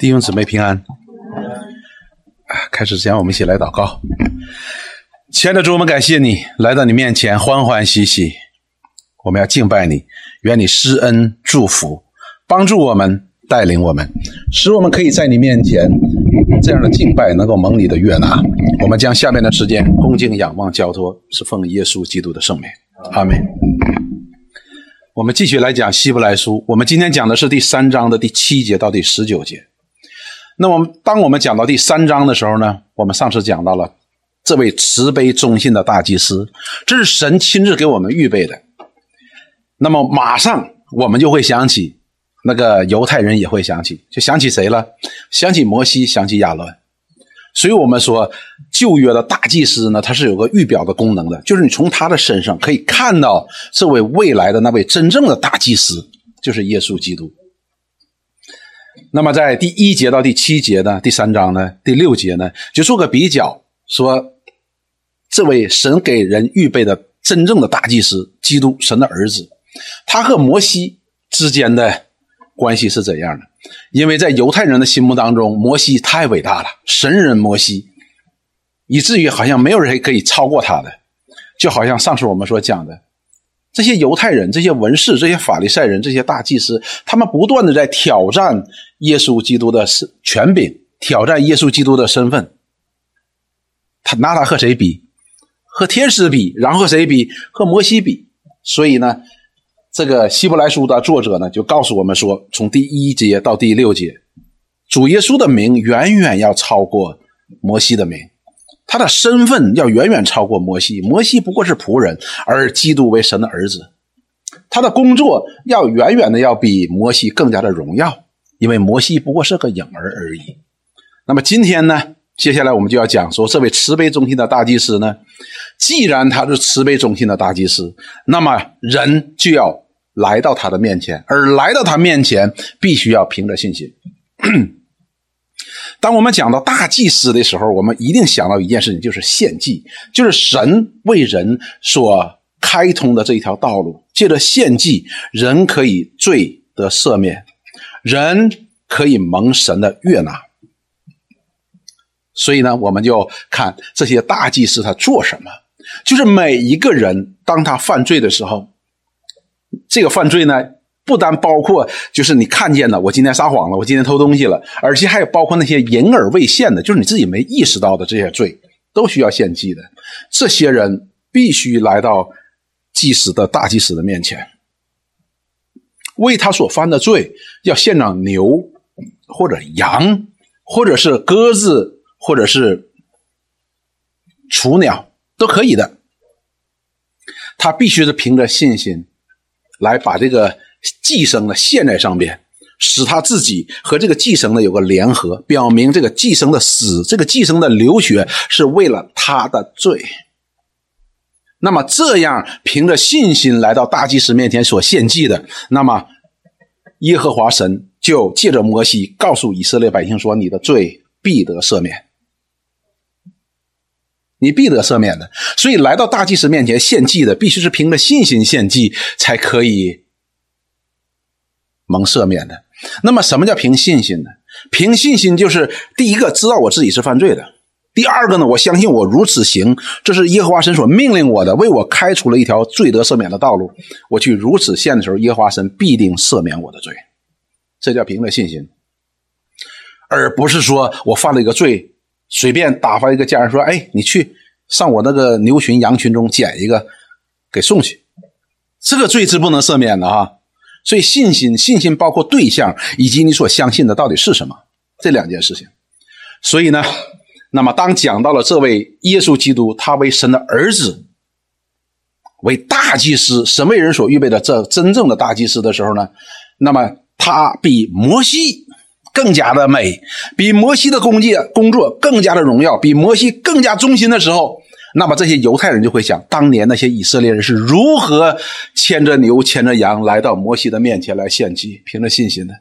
弟兄姊妹平安。开始之前，我们一起来祷告。亲爱的主，我们感谢你来到你面前，欢欢喜喜。我们要敬拜你，愿你施恩祝福，帮助我们，带领我们，使我们可以在你面前这样的敬拜能够蒙你的悦纳。我们将下面的时间恭敬仰望交托，是奉耶稣基督的圣名。阿门。我们继续来讲希伯来书，我们今天讲的是第三章的第七节到第十九节。那么，当我们讲到第三章的时候呢，我们上次讲到了这位慈悲忠信的大祭司，这是神亲自给我们预备的。那么，马上我们就会想起那个犹太人也会想起，就想起谁了？想起摩西，想起亚伦。所以我们说，旧约的大祭司呢，他是有个预表的功能的，就是你从他的身上可以看到这位未来的那位真正的大祭司，就是耶稣基督。那么，在第一节到第七节呢，第三章呢，第六节呢，就做个比较，说这位神给人预备的真正的大祭司，基督神的儿子，他和摩西之间的关系是怎样的？因为在犹太人的心目当中，摩西太伟大了，神人摩西，以至于好像没有人可以超过他的，就好像上次我们所讲的。这些犹太人、这些文士、这些法利赛人、这些大祭司，他们不断的在挑战耶稣基督的权柄，挑战耶稣基督的身份。他拿他和谁比？和天使比，然后谁比？和摩西比。所以呢，这个希伯来书的作者呢，就告诉我们说，从第一节到第六节，主耶稣的名远远要超过摩西的名。他的身份要远远超过摩西，摩西不过是仆人，而基督为神的儿子。他的工作要远远的要比摩西更加的荣耀，因为摩西不过是个影儿而已。那么今天呢，接下来我们就要讲说，这位慈悲中心的大祭司呢，既然他是慈悲中心的大祭司，那么人就要来到他的面前，而来到他面前，必须要凭着信心。当我们讲到大祭司的时候，我们一定想到一件事情，就是献祭，就是神为人所开通的这一条道路。借着献祭，人可以罪得赦免，人可以蒙神的悦纳。所以呢，我们就看这些大祭司他做什么，就是每一个人当他犯罪的时候，这个犯罪呢。不单包括就是你看见的，我今天撒谎了，我今天偷东西了，而且还有包括那些隐而未现的，就是你自己没意识到的这些罪，都需要献祭的。这些人必须来到祭司的大祭司的面前，为他所犯的罪，要献上牛或者羊，或者是鸽子，或者是雏鸟都可以的。他必须是凭着信心来把这个。寄生呢陷在上边，使他自己和这个寄生呢有个联合，表明这个寄生的死，这个寄生的流血是为了他的罪。那么这样凭着信心来到大祭司面前所献祭的，那么耶和华神就借着摩西告诉以色列百姓说：“你的罪必得赦免，你必得赦免的。”所以来到大祭司面前献祭的，必须是凭着信心献祭才可以。蒙赦免的，那么什么叫凭信心呢？凭信心就是第一个知道我自己是犯罪的，第二个呢，我相信我如此行，这是耶和华神所命令我的，为我开出了一条罪得赦免的道路。我去如此献的时候，耶和华神必定赦免我的罪，这叫凭着信心，而不是说我犯了一个罪，随便打发一个家人说：“哎，你去上我那个牛群羊群中捡一个，给送去。”这个罪是不能赦免的啊。所以，信心，信心包括对象以及你所相信的到底是什么这两件事情。所以呢，那么当讲到了这位耶稣基督，他为神的儿子，为大祭司，神为人所预备的这真正的大祭司的时候呢，那么他比摩西更加的美，比摩西的工作工作更加的荣耀，比摩西更加忠心的时候。那么这些犹太人就会想，当年那些以色列人是如何牵着牛、牵着羊来到摩西的面前来献祭，凭着信心的。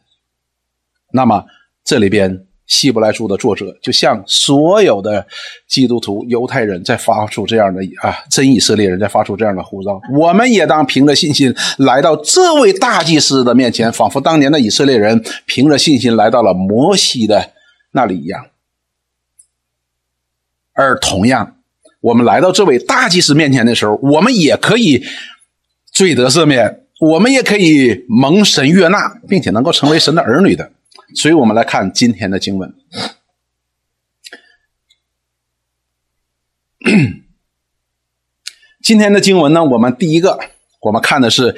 那么这里边希伯来书的作者就向所有的基督徒、犹太人在发出这样的啊，真以色列人在发出这样的呼召：我们也当凭着信心来到这位大祭司的面前，仿佛当年的以色列人凭着信心来到了摩西的那里一样。而同样，我们来到这位大祭司面前的时候，我们也可以罪得赦免，我们也可以蒙神悦纳，并且能够成为神的儿女的。所以我们来看今天的经文。今天的经文呢，我们第一个，我们看的是，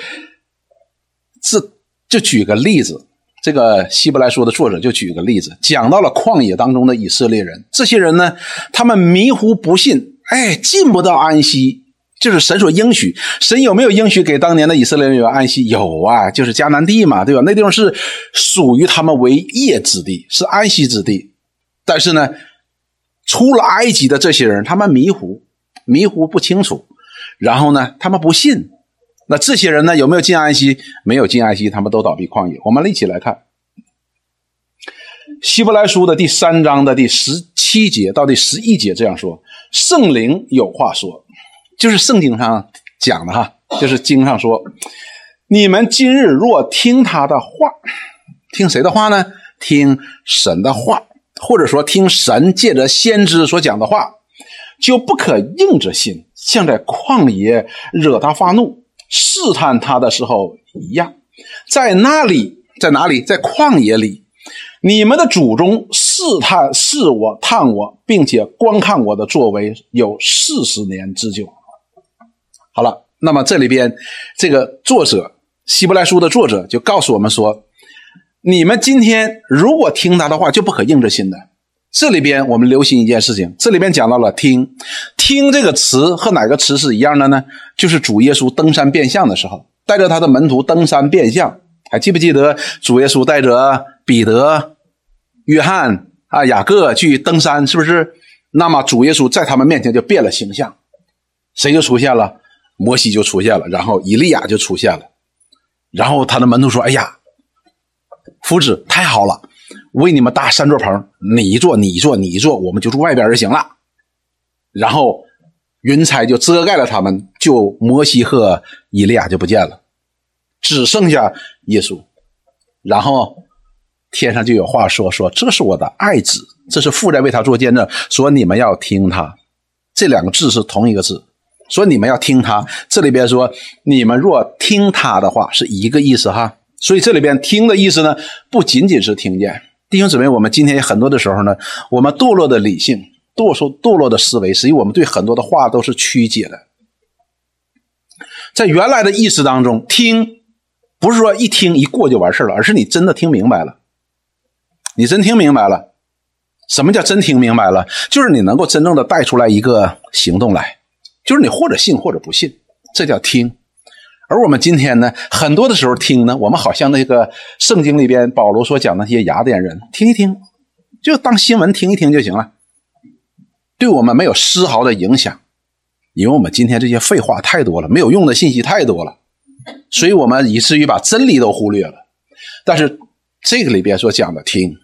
这就举个例子，这个希伯来书的作者就举个例子，讲到了旷野当中的以色列人，这些人呢，他们迷糊不信，哎，进不到安息。就是神所应许，神有没有应许给当年的以色列人有安息？有啊，就是迦南地嘛，对吧？那地方是属于他们为业之地，是安息之地。但是呢，出了埃及的这些人，他们迷糊，迷糊不清楚，然后呢，他们不信。那这些人呢，有没有进安息？没有进安息，他们都倒闭旷野。我们一起来看希伯来书的第三章的第十七节到第十一节这样说：圣灵有话说。就是圣经上讲的哈，就是经上说，你们今日若听他的话，听谁的话呢？听神的话，或者说听神借着先知所讲的话，就不可硬着心，像在旷野惹他发怒、试探他的时候一样。在那里，在哪里？在旷野里，你们的祖宗试探、试我、探我，并且观看我的作为，有四十年之久。好了，那么这里边这个作者希伯来书的作者就告诉我们说：你们今天如果听他的话，就不可硬着心的。这里边我们留心一件事情，这里边讲到了“听”，“听”这个词和哪个词是一样的呢？就是主耶稣登山变相的时候，带着他的门徒登山变相。还记不记得主耶稣带着彼得、约翰啊、雅各去登山，是不是？那么主耶稣在他们面前就变了形象，谁就出现了？摩西就出现了，然后以利亚就出现了，然后他的门徒说：“哎呀，夫子太好了，为你们搭三座棚，你一座，你一座，你一座，我们就住外边就行了。”然后云彩就遮盖了他们，就摩西和以利亚就不见了，只剩下耶稣。然后天上就有话说：“说这是我的爱子，这是父在为他做见证，说你们要听他。”这两个字是同一个字。说你们要听他，这里边说你们若听他的话是一个意思哈。所以这里边听的意思呢，不仅仅是听见。弟兄姊妹，我们今天很多的时候呢，我们堕落的理性、堕落堕落的思维，实际我们对很多的话都是曲解的。在原来的意思当中，听不是说一听一过就完事了，而是你真的听明白了。你真听明白了，什么叫真听明白了？就是你能够真正的带出来一个行动来。就是你或者信或者不信，这叫听。而我们今天呢，很多的时候听呢，我们好像那个圣经里边保罗所讲那些雅典人，听一听，就当新闻听一听就行了，对我们没有丝毫的影响，因为我们今天这些废话太多了，没有用的信息太多了，所以我们以至于把真理都忽略了。但是这个里边所讲的听，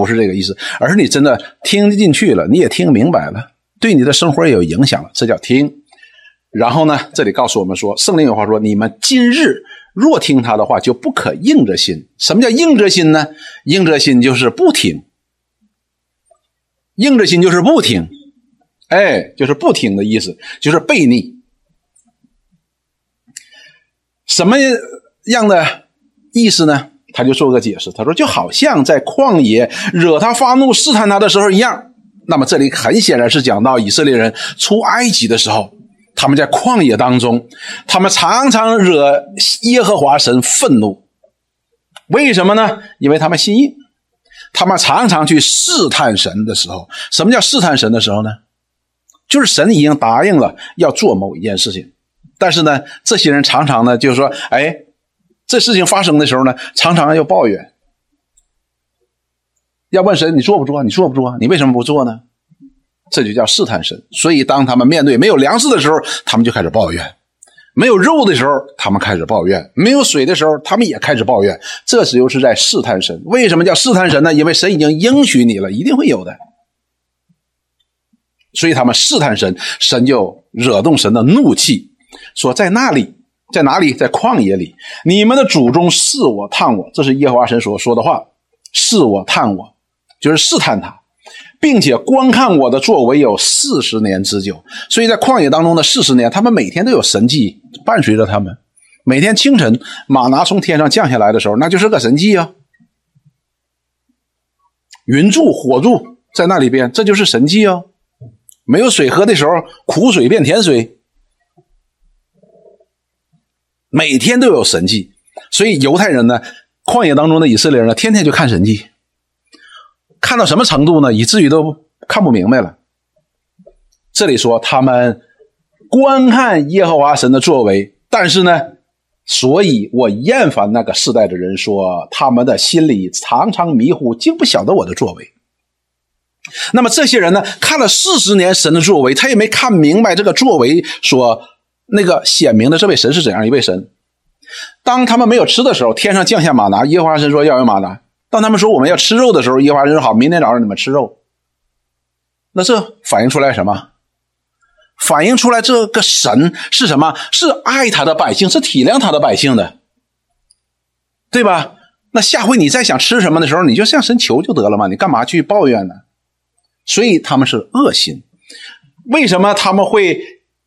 不是这个意思，而是你真的听进去了，你也听明白了。对你的生活也有影响了，这叫听。然后呢，这里告诉我们说，圣灵有话说：你们今日若听他的话，就不可硬着心。什么叫硬着心呢？硬着心就是不听，硬着心就是不听，哎，就是不听的意思，就是悖逆。什么样的意思呢？他就做个解释，他说，就好像在旷野惹他发怒、试探他的时候一样。那么这里很显然是讲到以色列人出埃及的时候，他们在旷野当中，他们常常惹耶和华神愤怒。为什么呢？因为他们心硬，他们常常去试探神的时候，什么叫试探神的时候呢？就是神已经答应了要做某一件事情，但是呢，这些人常常呢，就是说，哎，这事情发生的时候呢，常常要抱怨。要问神，你做不做？你做不做？你为什么不做呢？这就叫试探神。所以，当他们面对没有粮食的时候，他们就开始抱怨；没有肉的时候，他们开始抱怨；没有水的时候，他们也开始抱怨。这时候是在试探神。为什么叫试探神呢？因为神已经应许你了，一定会有的。所以他们试探神，神就惹动神的怒气，说在那里，在哪里，在旷野里，你们的祖宗试我探我，这是耶和华神所说的话。试我探我，就是试探他，并且观看我的作为有四十年之久。所以在旷野当中的四十年，他们每天都有神迹伴随着他们。每天清晨，马拿从天上降下来的时候，那就是个神迹啊！云柱火柱在那里边，这就是神迹啊！没有水喝的时候，苦水变甜水。每天都有神迹，所以犹太人呢，旷野当中的以色列人呢，天天就看神迹，看到什么程度呢？以至于都看不明白了。这里说他们观看耶和华神的作为，但是呢，所以我厌烦那个世代的人，说他们的心里常常迷糊，竟不晓得我的作为。那么这些人呢，看了四十年神的作为，他也没看明白这个作为说那个显明的这位神是怎样一位神。当他们没有吃的时候，天上降下马拿，耶和华神说要有马拿。当他们说我们要吃肉的时候，耶和华神说好，明天早上你们吃肉。那这反映出来什么？反映出来这个神是什么？是爱他的百姓，是体谅他的百姓的，对吧？那下回你再想吃什么的时候，你就向神求就得了嘛，你干嘛去抱怨呢？所以他们是恶心，为什么他们会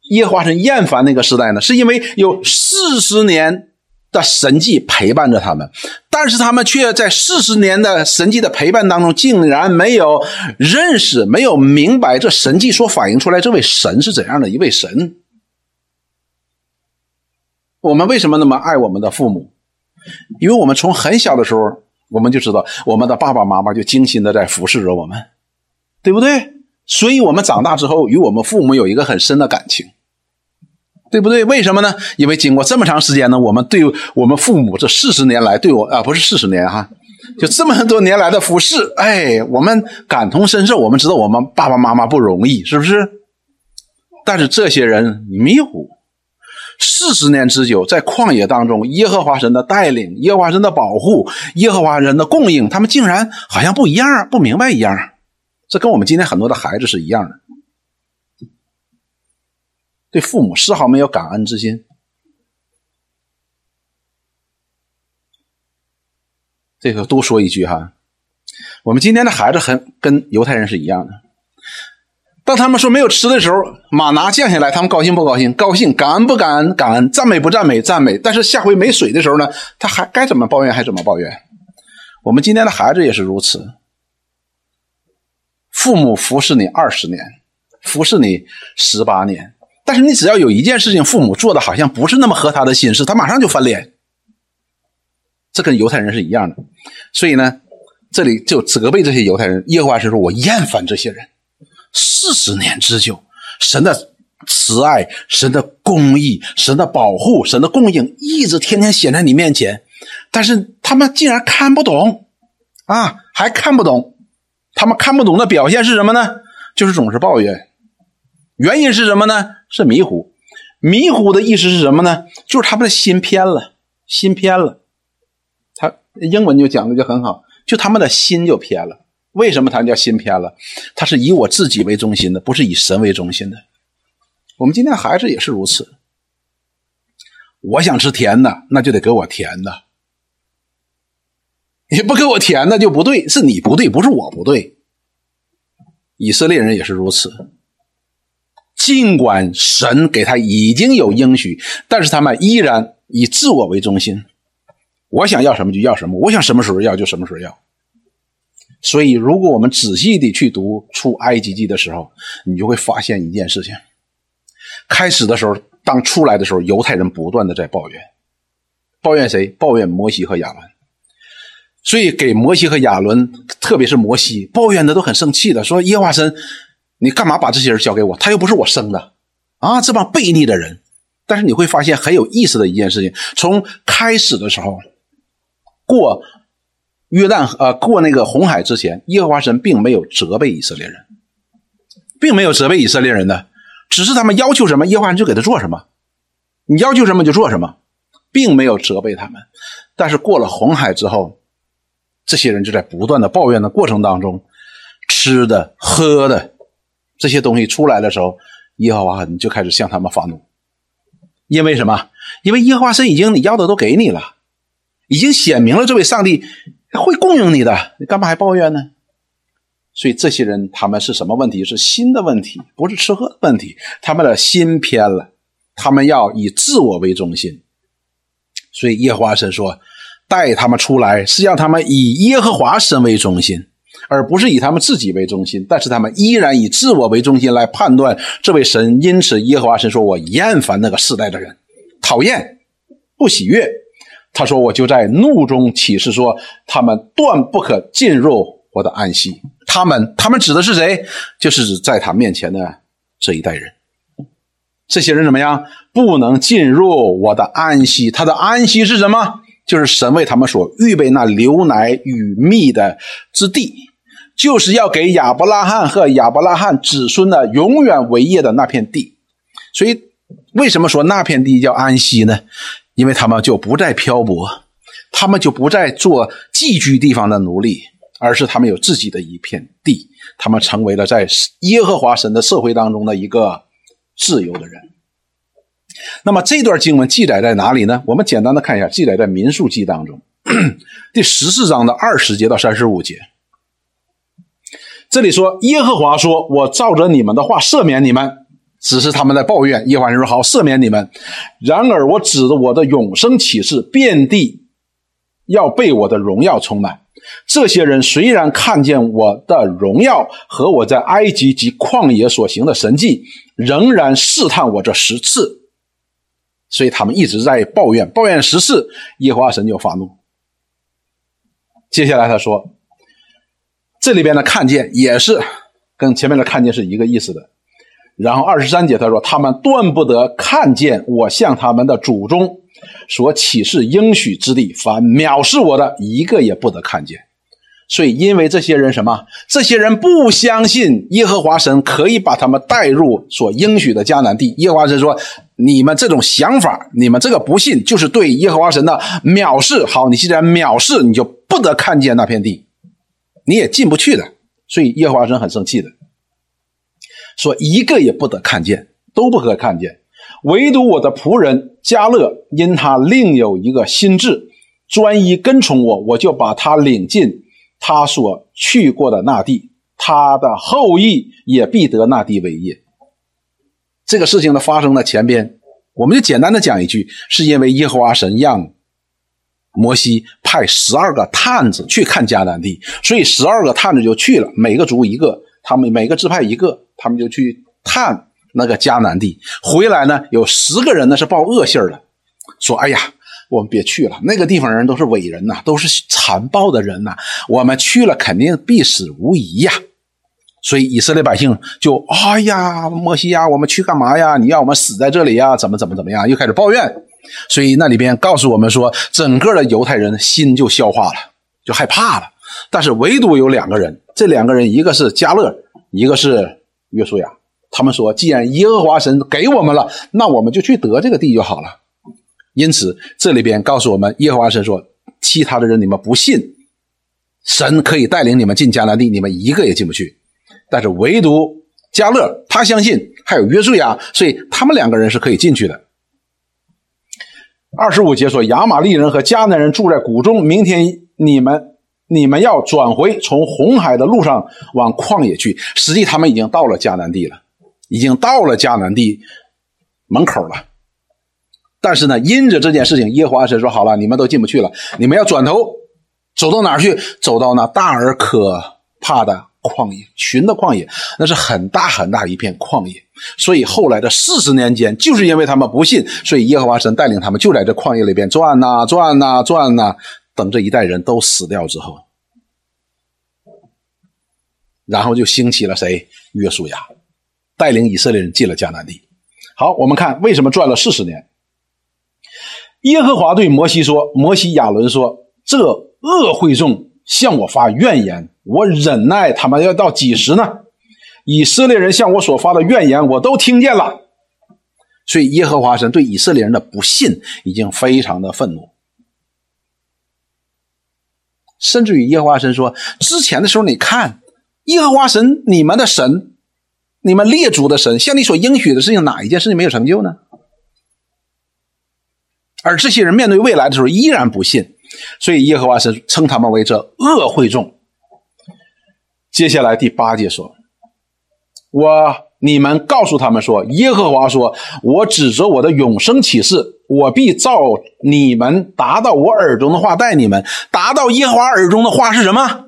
耶和华神厌烦那个时代呢？是因为有四十年的神迹陪伴着他们，但是他们却在四十年的神迹的陪伴当中，竟然没有认识、没有明白这神迹所反映出来这位神是怎样的一位神。我们为什么那么爱我们的父母？因为我们从很小的时候，我们就知道我们的爸爸妈妈就精心的在服侍着我们。对不对？所以，我们长大之后与我们父母有一个很深的感情，对不对？为什么呢？因为经过这么长时间呢，我们对我们父母这四十年来对我啊，不是四十年哈，就这么多年来的服侍，哎，我们感同身受，我们知道我们爸爸妈妈不容易，是不是？但是这些人迷糊，四十年之久，在旷野当中，耶和华神的带领，耶和华神的保护，耶和华神的供应，他们竟然好像不一样，不明白一样。这跟我们今天很多的孩子是一样的，对父母丝毫没有感恩之心。这个多说一句哈，我们今天的孩子很跟犹太人是一样的。当他们说没有吃的时候，马拿降下来，他们高兴不高兴？高兴，感恩不感恩？感恩，赞美不赞美？赞美。但是下回没水的时候呢，他还该怎么抱怨还怎么抱怨？我们今天的孩子也是如此。父母服侍你二十年，服侍你十八年，但是你只要有一件事情，父母做的好像不是那么合他的心事，他马上就翻脸。这跟犹太人是一样的，所以呢，这里就责备这些犹太人。耶和华是说：“我厌烦这些人，四十年之久，神的慈爱、神的公义、神的保护、神的供应，一直天天显在你面前，但是他们竟然看不懂啊，还看不懂。”他们看不懂的表现是什么呢？就是总是抱怨。原因是什么呢？是迷糊。迷糊的意思是什么呢？就是他们的心偏了，心偏了。他英文就讲的就很好，就他们的心就偏了。为什么他叫心偏了？他是以我自己为中心的，不是以神为中心的。我们今天孩子也是如此。我想吃甜的，那就得给我甜的。你不给我填，那就不对，是你不对，不是我不对。以色列人也是如此。尽管神给他已经有应许，但是他们依然以自我为中心。我想要什么就要什么，我想什么时候要就什么时候要。所以，如果我们仔细的去读出埃及记的时候，你就会发现一件事情：开始的时候，当出来的时候，犹太人不断的在抱怨，抱怨谁？抱怨摩西和亚伦。所以，给摩西和亚伦，特别是摩西，抱怨的都很生气的，说：“耶和华神，你干嘛把这些人交给我？他又不是我生的，啊，这帮悖逆的人。”但是你会发现很有意思的一件事情：从开始的时候，过约旦呃过那个红海之前，耶和华神并没有责备以色列人，并没有责备以色列人的，只是他们要求什么，耶和华就给他做什么。你要求什么就做什么，并没有责备他们。但是过了红海之后，这些人就在不断的抱怨的过程当中，吃的喝的这些东西出来的时候，耶和华神就开始向他们发怒。因为什么？因为耶和华神已经你要的都给你了，已经显明了这位上帝会供应你的，你干嘛还抱怨呢？所以这些人他们是什么问题？是心的问题，不是吃喝的问题。他们的心偏了，他们要以自我为中心。所以耶和华神说，带他们出来是让他们以耶和华神为中心，而不是以他们自己为中心。但是他们依然以自我为中心来判断这位神。因此耶和华神说：“我厌烦那个世代的人，讨厌，不喜悦。”他说：“我就在怒中起誓说，他们断不可进入我的安息。”他们，他们指的是谁？就是指在他面前的这一代人。这些人怎么样？不能进入我的安息。他的安息是什么？就是神为他们所预备那流奶与蜜的之地，就是要给亚伯拉罕和亚伯拉罕子孙的永远为业的那片地。所以，为什么说那片地叫安息呢？因为他们就不再漂泊，他们就不再做寄居地方的奴隶。而是他们有自己的一片地，他们成为了在耶和华神的社会当中的一个自由的人。那么这段经文记载在哪里呢？我们简单的看一下，记载在民数记当中 第十四章的二十节到三十五节。这里说耶和华说：“我照着你们的话赦免你们。”只是他们在抱怨。耶和华说：“好，赦免你们。”然而我指着我的永生启示，遍地要被我的荣耀充满。这些人虽然看见我的荣耀和我在埃及及旷野所行的神迹，仍然试探我这十次，所以他们一直在抱怨，抱怨十次，耶和华神就发怒。接下来他说，这里边的看见也是跟前面的看见是一个意思的。然后二十三节他说，他们断不得看见我向他们的祖宗。所启示应许之地，凡藐视我的一个也不得看见。所以，因为这些人什么？这些人不相信耶和华神可以把他们带入所应许的迦南地。耶和华神说：“你们这种想法，你们这个不信，就是对耶和华神的藐视。好，你既然藐视，你就不得看见那片地，你也进不去的。所以，耶和华神很生气的，说一个也不得看见，都不可看见。”唯独我的仆人加勒，因他另有一个心智，专一跟从我，我就把他领进他所去过的那地，他的后裔也必得那地为业。这个事情的发生的前边，我们就简单的讲一句，是因为耶和华神让摩西派十二个探子去看迦南地，所以十二个探子就去了，每个族一个，他们每个支派一个，他们就去探。那个迦南地回来呢，有十个人呢是报恶信的，说：“哎呀，我们别去了，那个地方人都是伟人呐，都是残暴的人呐，我们去了肯定必死无疑呀。”所以以色列百姓就：“哎呀，摩西呀，我们去干嘛呀？你要我们死在这里呀？怎么怎么怎么样？”又开始抱怨。所以那里边告诉我们说，整个的犹太人心就消化了，就害怕了。但是唯独有两个人，这两个人一个是加勒，一个是约书亚。他们说：“既然耶和华神给我们了，那我们就去得这个地就好了。”因此，这里边告诉我们，耶和华神说：“其他的人你们不信，神可以带领你们进迦南地，你们一个也进不去。但是唯独加勒他相信，还有约书亚，所以他们两个人是可以进去的。”二十五节说：“亚玛利人和迦南人住在谷中，明天你们你们要转回，从红海的路上往旷野去。实际他们已经到了迦南地了。”已经到了迦南地门口了，但是呢，因着这件事情，耶和华神说：“好了，你们都进不去了，你们要转头走到哪去？走到那大而可怕的旷野，寻的旷野，那是很大很大一片旷野。所以后来的四十年间，就是因为他们不信，所以耶和华神带领他们就在这旷野里边转呐转呐转呐，等这一代人都死掉之后，然后就兴起了谁？约书亚。带领以色列人进了迦南地。好，我们看为什么转了四十年。耶和华对摩西说：“摩西、亚伦说，这恶会众向我发怨言，我忍耐他们要到几时呢？以色列人向我所发的怨言，我都听见了。所以耶和华神对以色列人的不信已经非常的愤怒，甚至于耶和华神说：“之前的时候，你看耶和华神你们的神，你们列祖的神，向你所应许的事情，哪一件事情没有成就呢？”而这些人面对未来的时候依然不信，所以耶和华神称他们为这恶会众。接下来第八节说：“我。”你们告诉他们说：“耶和华说，我指着我的永生启示，我必照你们达到我耳中的话带你们。达到耶和华耳中的话是什么？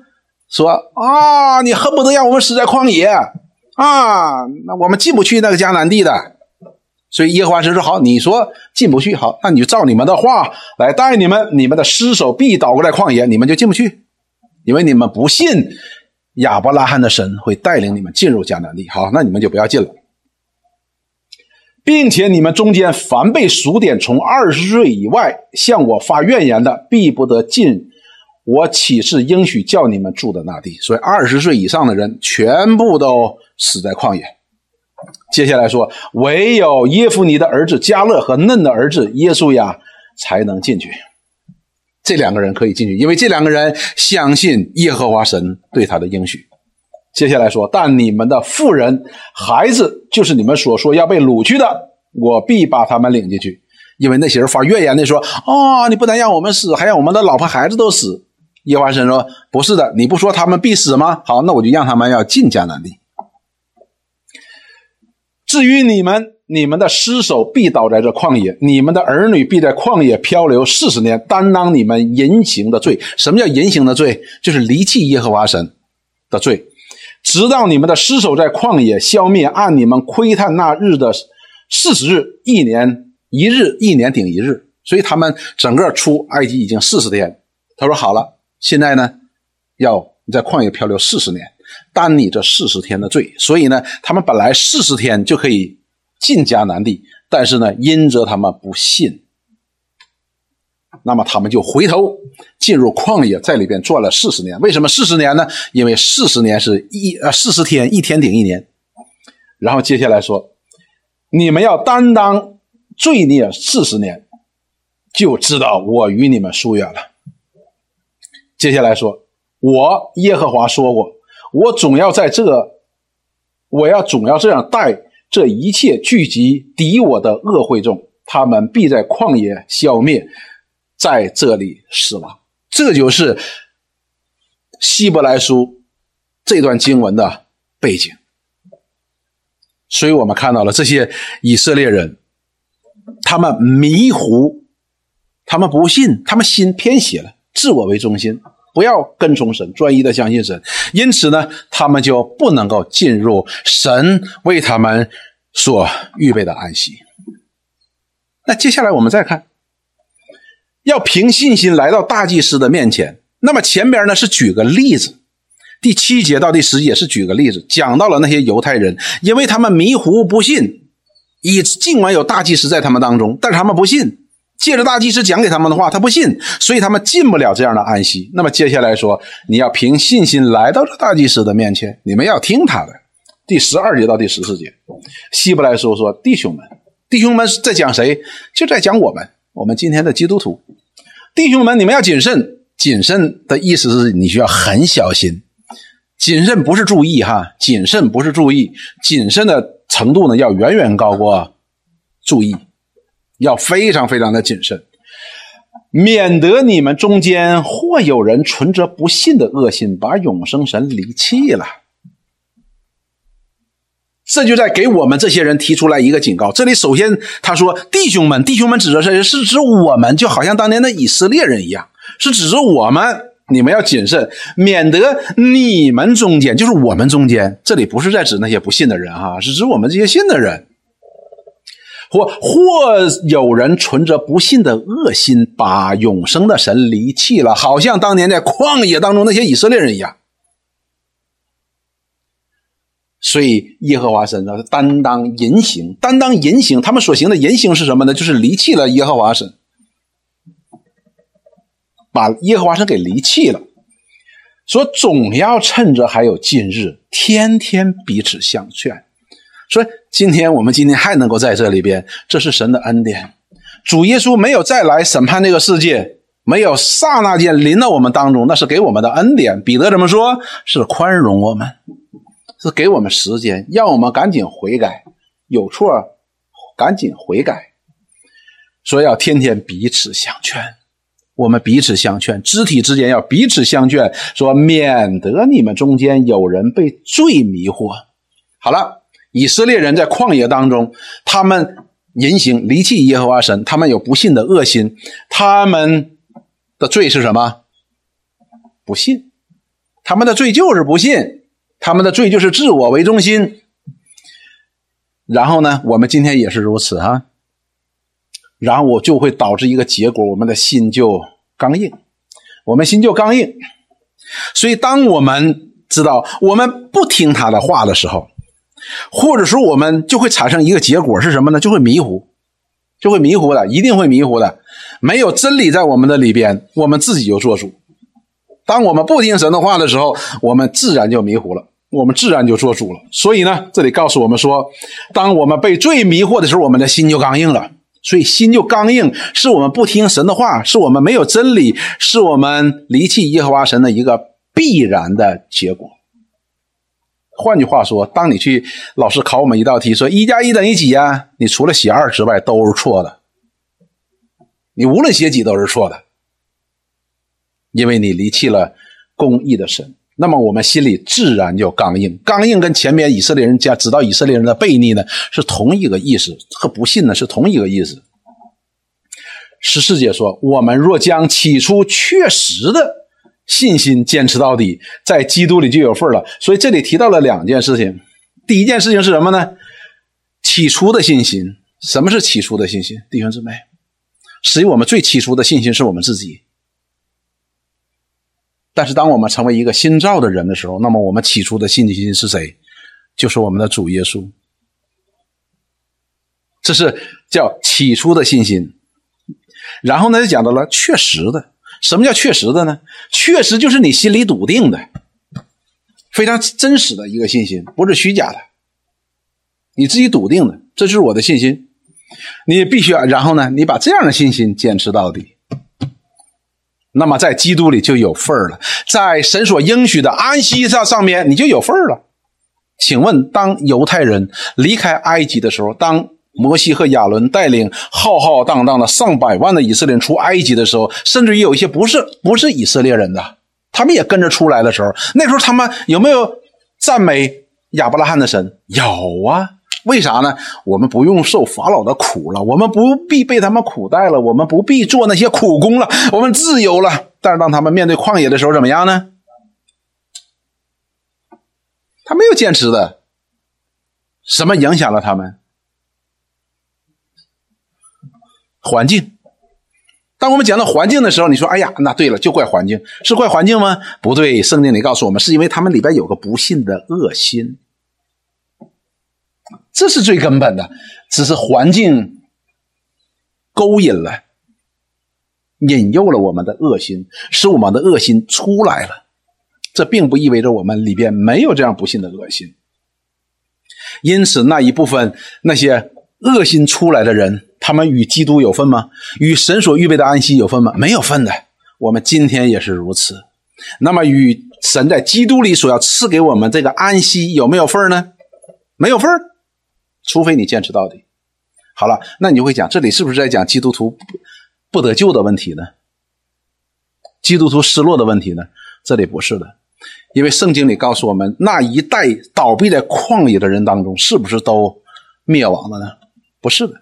说啊，你恨不得让我们死在旷野啊！那我们进不去那个迦南地的。所以耶和华神说：好，你说进不去，好，那你就照你们的话来带你们。你们的尸首必倒过来旷野，你们就进不去，因为你们不信。”亚伯拉罕的神会带领你们进入迦南地，好，那你们就不要进了，并且你们中间凡被数点从二十岁以外向我发怨言的，必不得进我启示应许叫你们住的那地。所以二十岁以上的人全部都死在旷野。接下来说，唯有耶夫尼的儿子加勒和嫩的儿子耶稣亚才能进去。这两个人可以进去，因为这两个人相信耶和华神对他的应许。接下来说，但你们的妇人、孩子，就是你们所说要被掳去的，我必把他们领进去。因为那些人发怨言的说：“啊，你不能让我们死，还让我们的老婆孩子都死。”耶和华神说：“不是的，你不说他们必死吗？好，那我就让他们要进迦南地。至于你们。”你们的尸首必倒在这旷野，你们的儿女必在旷野漂流四十年，担当你们淫行的罪。什么叫淫行的罪？就是离弃耶和华神的罪。直到你们的尸首在旷野消灭，按你们窥探那日的四十日，一年一日，一年顶一日。所以他们整个出埃及已经四十天。他说：“好了，现在呢，要你在旷野漂流四十年，担你这四十天的罪。所以呢，他们本来四十天就可以。”进迦南地，但是呢，因着他们不信，那么他们就回头进入旷野，在里边转了四十年。为什么四十年呢？因为四十年是一呃四十天，一天顶一年。然后接下来说，你们要担当罪孽四十年，就知道我与你们疏远了。接下来说，我耶和华说过，我总要在这，我要总要这样待。这一切聚集敌我的恶会众，他们必在旷野消灭，在这里死亡。这就是希伯来书这段经文的背景。所以我们看到了这些以色列人，他们迷糊，他们不信，他们心偏斜了，自我为中心。不要跟从神，专一的相信神，因此呢，他们就不能够进入神为他们所预备的安息。那接下来我们再看，要凭信心来到大祭司的面前。那么前边呢是举个例子，第七节到第十节是举个例子，讲到了那些犹太人，因为他们迷糊不信，以尽管有大祭司在他们当中，但是他们不信。借着大祭司讲给他们的话，他不信，所以他们进不了这样的安息。那么接下来说，你要凭信心来到这大祭司的面前，你们要听他的。第十二节到第十四节，希伯来书说：“弟兄们，弟兄们在讲谁？就在讲我们，我们今天的基督徒。弟兄们，你们要谨慎。谨慎的意思是你需要很小心。谨慎不是注意哈，谨慎不是注意，谨慎的程度呢要远远高过注意。”要非常非常的谨慎，免得你们中间或有人存着不信的恶心，把永生神离弃了。这就在给我们这些人提出来一个警告。这里首先他说：“弟兄们，弟兄们指着谁？是指我们，就好像当年的以色列人一样，是指着我们。你们要谨慎，免得你们中间，就是我们中间。这里不是在指那些不信的人哈，是指我们这些信的人。”或或有人存着不信的恶心，把永生的神离弃了，好像当年在旷野当中那些以色列人一样。所以耶和华神呢，担当淫行，担当淫行。他们所行的淫行是什么呢？就是离弃了耶和华神，把耶和华神给离弃了。说总要趁着还有近日，天天彼此相劝。所以今天我们今天还能够在这里边，这是神的恩典。主耶稣没有再来审判这个世界，没有刹那间临到我们当中，那是给我们的恩典。彼得怎么说？是宽容我们，是给我们时间，让我们赶紧悔改，有错赶紧悔改。说要天天彼此相劝，我们彼此相劝，肢体之间要彼此相劝，说免得你们中间有人被罪迷惑。好了。以色列人在旷野当中，他们言行离弃耶和华神，他们有不信的恶心，他们的罪是什么？不信，他们的罪就是不信，他们的罪就是自我为中心。然后呢，我们今天也是如此哈。然后我就会导致一个结果，我们的心就刚硬，我们心就刚硬。所以，当我们知道我们不听他的话的时候，或者说，我们就会产生一个结果是什么呢？就会迷糊，就会迷糊的，一定会迷糊的。没有真理在我们的里边，我们自己就做主。当我们不听神的话的时候，我们自然就迷糊了，我们自然就做主了。所以呢，这里告诉我们说，当我们被罪迷惑的时候，我们的心就刚硬了。所以心就刚硬，是我们不听神的话，是我们没有真理，是我们离弃耶和华神的一个必然的结果。换句话说，当你去老师考我们一道题，说一加一等于几呀？你除了写二之外都是错的。你无论写几都是错的，因为你离弃了公义的神。那么我们心里自然就刚硬。刚硬跟前面以色列人家知道以色列人的悖逆呢，是同一个意思，和不信呢是同一个意思。十四节说：“我们若将起初确实的。”信心坚持到底，在基督里就有份了。所以这里提到了两件事情。第一件事情是什么呢？起初的信心。什么是起初的信心？弟兄姊妹，实际我们最起初的信心是我们自己。但是当我们成为一个新造的人的时候，那么我们起初的信心是谁？就是我们的主耶稣。这是叫起初的信心。然后呢，就讲到了确实的。什么叫确实的呢？确实就是你心里笃定的，非常真实的一个信心，不是虚假的。你自己笃定的，这就是我的信心。你必须要，然后呢，你把这样的信心坚持到底。那么在基督里就有份儿了，在神所应许的安息上上面你就有份儿了。请问，当犹太人离开埃及的时候，当？摩西和亚伦带领浩浩荡荡的上百万的以色列人出埃及的时候，甚至于有一些不是不是以色列人的，他们也跟着出来的时候，那时候他们有没有赞美亚伯拉罕的神？有啊，为啥呢？我们不用受法老的苦了，我们不必被他们苦待了，我们不必做那些苦工了，我们自由了。但是当他们面对旷野的时候，怎么样呢？他没有坚持的，什么影响了他们？环境，当我们讲到环境的时候，你说：“哎呀，那对了，就怪环境，是怪环境吗？”不对，圣经里告诉我们，是因为他们里边有个不信的恶心，这是最根本的。只是环境勾引了、引诱了我们的恶心，使我们的恶心出来了。这并不意味着我们里边没有这样不幸的恶心。因此，那一部分那些恶心出来的人。他们与基督有份吗？与神所预备的安息有份吗？没有份的。我们今天也是如此。那么，与神在基督里所要赐给我们这个安息有没有份呢？没有份除非你坚持到底。好了，那你就会讲，这里是不是在讲基督徒不得救的问题呢？基督徒失落的问题呢？这里不是的，因为圣经里告诉我们，那一代倒闭在旷野的人当中，是不是都灭亡了呢？不是的。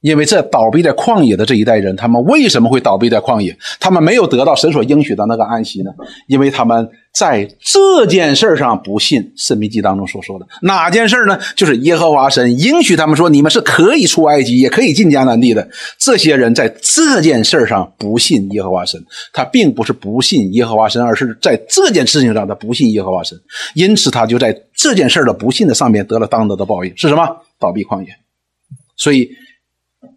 因为这倒闭在旷野的这一代人，他们为什么会倒闭在旷野？他们没有得到神所应许的那个安息呢？因为他们在这件事上不信《申命记》当中所说的哪件事呢？就是耶和华神允许他们说，你们是可以出埃及，也可以进迦南地的。这些人在这件事上不信耶和华神，他并不是不信耶和华神，而是在这件事情上他不信耶和华神，因此他就在这件事的不信的上面得了当得的报应，是什么？倒闭旷野。所以。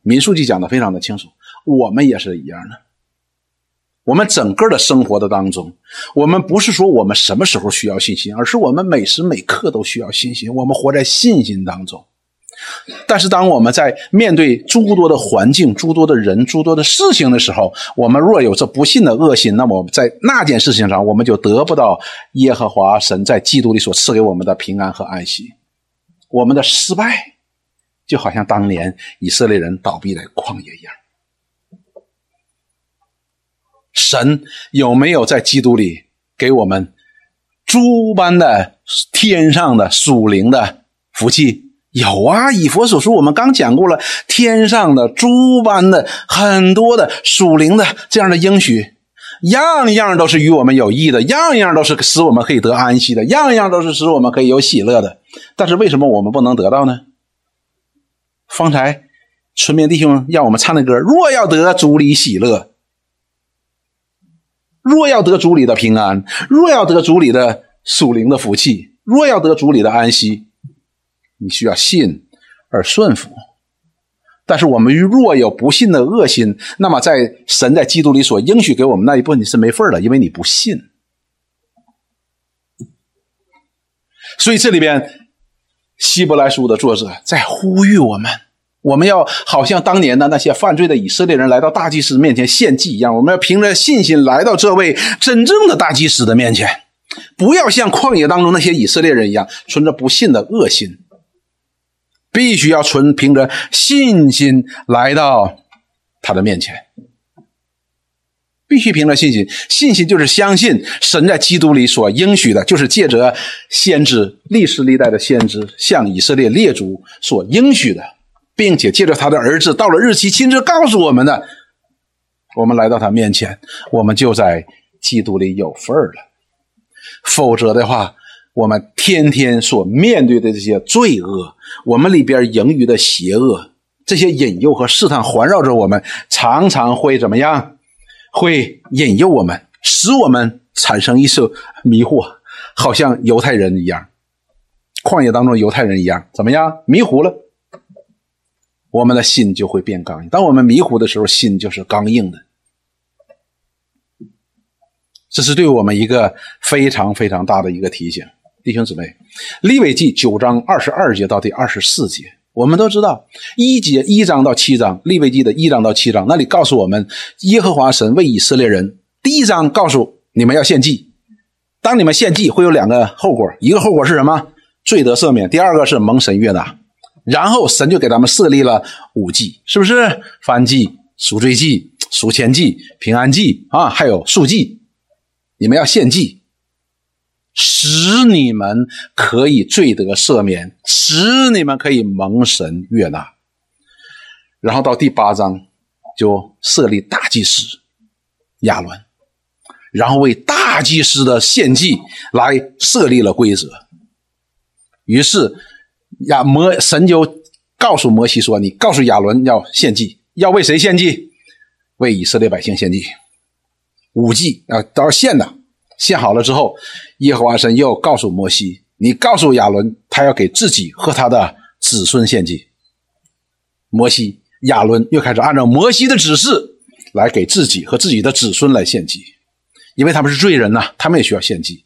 民数记讲的非常的清楚，我们也是一样的。我们整个的生活的当中，我们不是说我们什么时候需要信心，而是我们每时每刻都需要信心。我们活在信心当中。但是，当我们在面对诸多的环境、诸多的人、诸多的事情的时候，我们若有这不信的恶心，那么在那件事情上，我们就得不到耶和华神在基督里所赐给我们的平安和安息。我们的失败，就好像当年以色列人倒闭在旷野一样。神有没有在基督里给我们诸般的天上的属灵的福气？有啊，以佛所说，我们刚讲过了，天上的诸般的很多的属灵的这样的应许，样样都是与我们有益的，样样都是使我们可以得安息的，样样都是使我们可以有喜乐的。但是为什么我们不能得到呢？方才村民弟兄让我们唱的歌：若要得主里喜乐，若要得主里的平安，若要得主里的属灵的福气，若要得主里的安息。你需要信而顺服，但是我们若有不信的恶心，那么在神在基督里所应许给我们那一部分你是没份的，因为你不信。所以这里边希伯来书的作者在呼吁我们：我们要好像当年的那些犯罪的以色列人来到大祭司面前献祭一样，我们要凭着信心来到这位真正的大祭司的面前，不要像旷野当中那些以色列人一样存着不信的恶心。必须要存凭着信心来到他的面前，必须凭着信心。信心就是相信神在基督里所应许的，就是借着先知历史历代的先知向以色列列祖所应许的，并且借着他的儿子到了日期亲自告诉我们的，我们来到他面前，我们就在基督里有份儿了。否则的话，我们天天所面对的这些罪恶。我们里边盈余的邪恶，这些引诱和试探环绕着我们，常常会怎么样？会引诱我们，使我们产生一些迷惑，好像犹太人一样，旷野当中犹太人一样，怎么样？迷糊了，我们的心就会变刚硬。当我们迷糊的时候，心就是刚硬的。这是对我们一个非常非常大的一个提醒。弟兄姊妹，利未记九章二十二节到第二十四节，我们都知道一节一章到七章，利未记的一章到七章，那里告诉我们，耶和华神为以色列人，第一章告诉你们要献祭，当你们献祭会有两个后果，一个后果是什么？罪得赦免；第二个是蒙神悦纳。然后神就给他们设立了五祭，是不是？燔祭、赎罪祭、赎愆祭、平安祭啊，还有赎祭，你们要献祭。使你们可以罪得赦免，使你们可以蒙神悦纳。然后到第八章，就设立大祭司亚伦，然后为大祭司的献祭来设立了规则。于是亚摩神就告诉摩西说：“你告诉亚伦要献祭，要为谁献祭？为以色列百姓献祭，五祭啊都要献的。”献好了之后，耶和华神又告诉摩西：“你告诉亚伦，他要给自己和他的子孙献祭。”摩西、亚伦又开始按照摩西的指示来给自己和自己的子孙来献祭，因为他们是罪人呐，他们也需要献祭。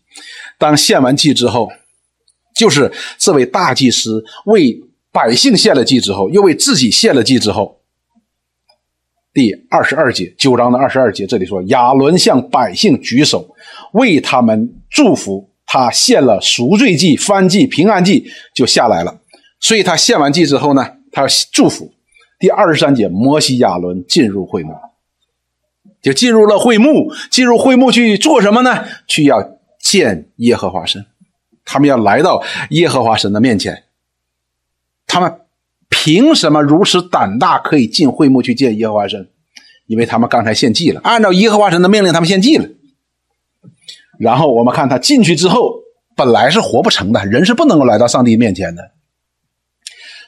当献完祭之后，就是这位大祭司为百姓献了祭之后，又为自己献了祭之后。第二十二节，九章的二十二节，这里说亚伦向百姓举手，为他们祝福。他献了赎罪祭、翻祭、平安祭，就下来了。所以他献完祭之后呢，他祝福。第二十三节，摩西、亚伦进入会幕，就进入了会幕。进入会幕去做什么呢？去要见耶和华神。他们要来到耶和华神的面前。他们。凭什么如此胆大，可以进会幕去见耶和华神？因为他们刚才献祭了，按照耶和华神的命令，他们献祭了。然后我们看他进去之后，本来是活不成的，人是不能够来到上帝面前的。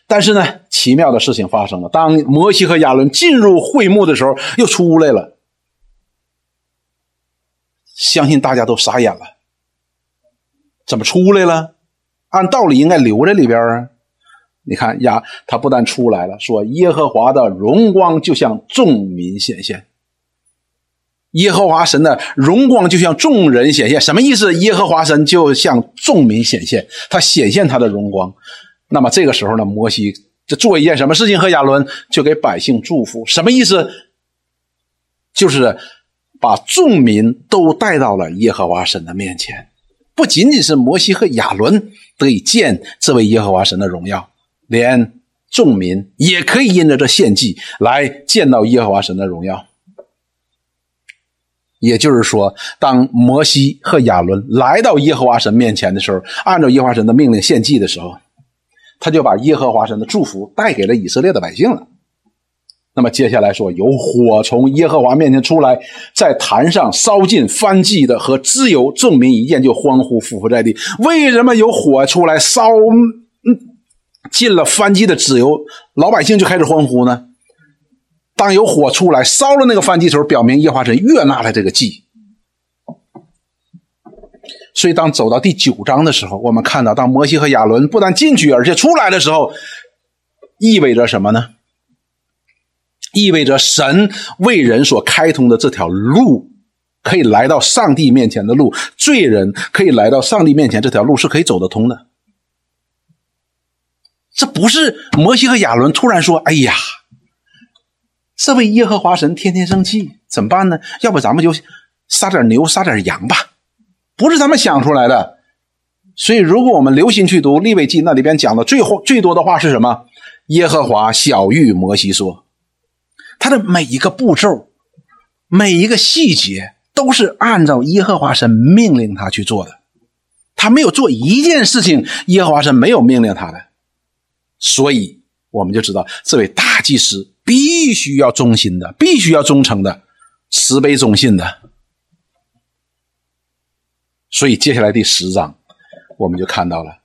但是呢，奇妙的事情发生了。当摩西和亚伦进入会幕的时候，又出来了。相信大家都傻眼了，怎么出来了？按道理应该留在里边啊。你看呀，他不但出来了，说耶和华的荣光就向众民显现。耶和华神的荣光就向众人显现，什么意思？耶和华神就向众民显现，他显现他的荣光。那么这个时候呢，摩西就做一件什么事情？和亚伦就给百姓祝福，什么意思？就是把众民都带到了耶和华神的面前，不仅仅是摩西和亚伦得以见这位耶和华神的荣耀，连众民也可以因着这献祭来见到耶和华神的荣耀。也就是说，当摩西和亚伦来到耶和华神面前的时候，按照耶和华神的命令献祭的时候，他就把耶和华神的祝福带给了以色列的百姓了。那么接下来说，有火从耶和华面前出来，在坛上烧尽燔祭的和自由众民一见就欢呼，俯伏在地。为什么有火出来烧尽了燔祭的自由，老百姓就开始欢呼呢？当有火出来烧了那个燔祭时候，表明耶和华神悦纳了这个祭。所以，当走到第九章的时候，我们看到，当摩西和亚伦不但进去，而且出来的时候，意味着什么呢？意味着神为人所开通的这条路，可以来到上帝面前的路，罪人可以来到上帝面前，这条路是可以走得通的。这不是摩西和亚伦突然说：“哎呀。”这位耶和华神天天生气，怎么办呢？要不咱们就杀点牛，杀点羊吧，不是咱们想出来的。所以，如果我们留心去读利未记，那里边讲的最后最多的话是什么？耶和华小玉摩西说，他的每一个步骤、每一个细节都是按照耶和华神命令他去做的，他没有做一件事情，耶和华神没有命令他的。所以，我们就知道这位大祭司。必须要忠心的，必须要忠诚的，慈悲忠信的。所以接下来第十章，我们就看到了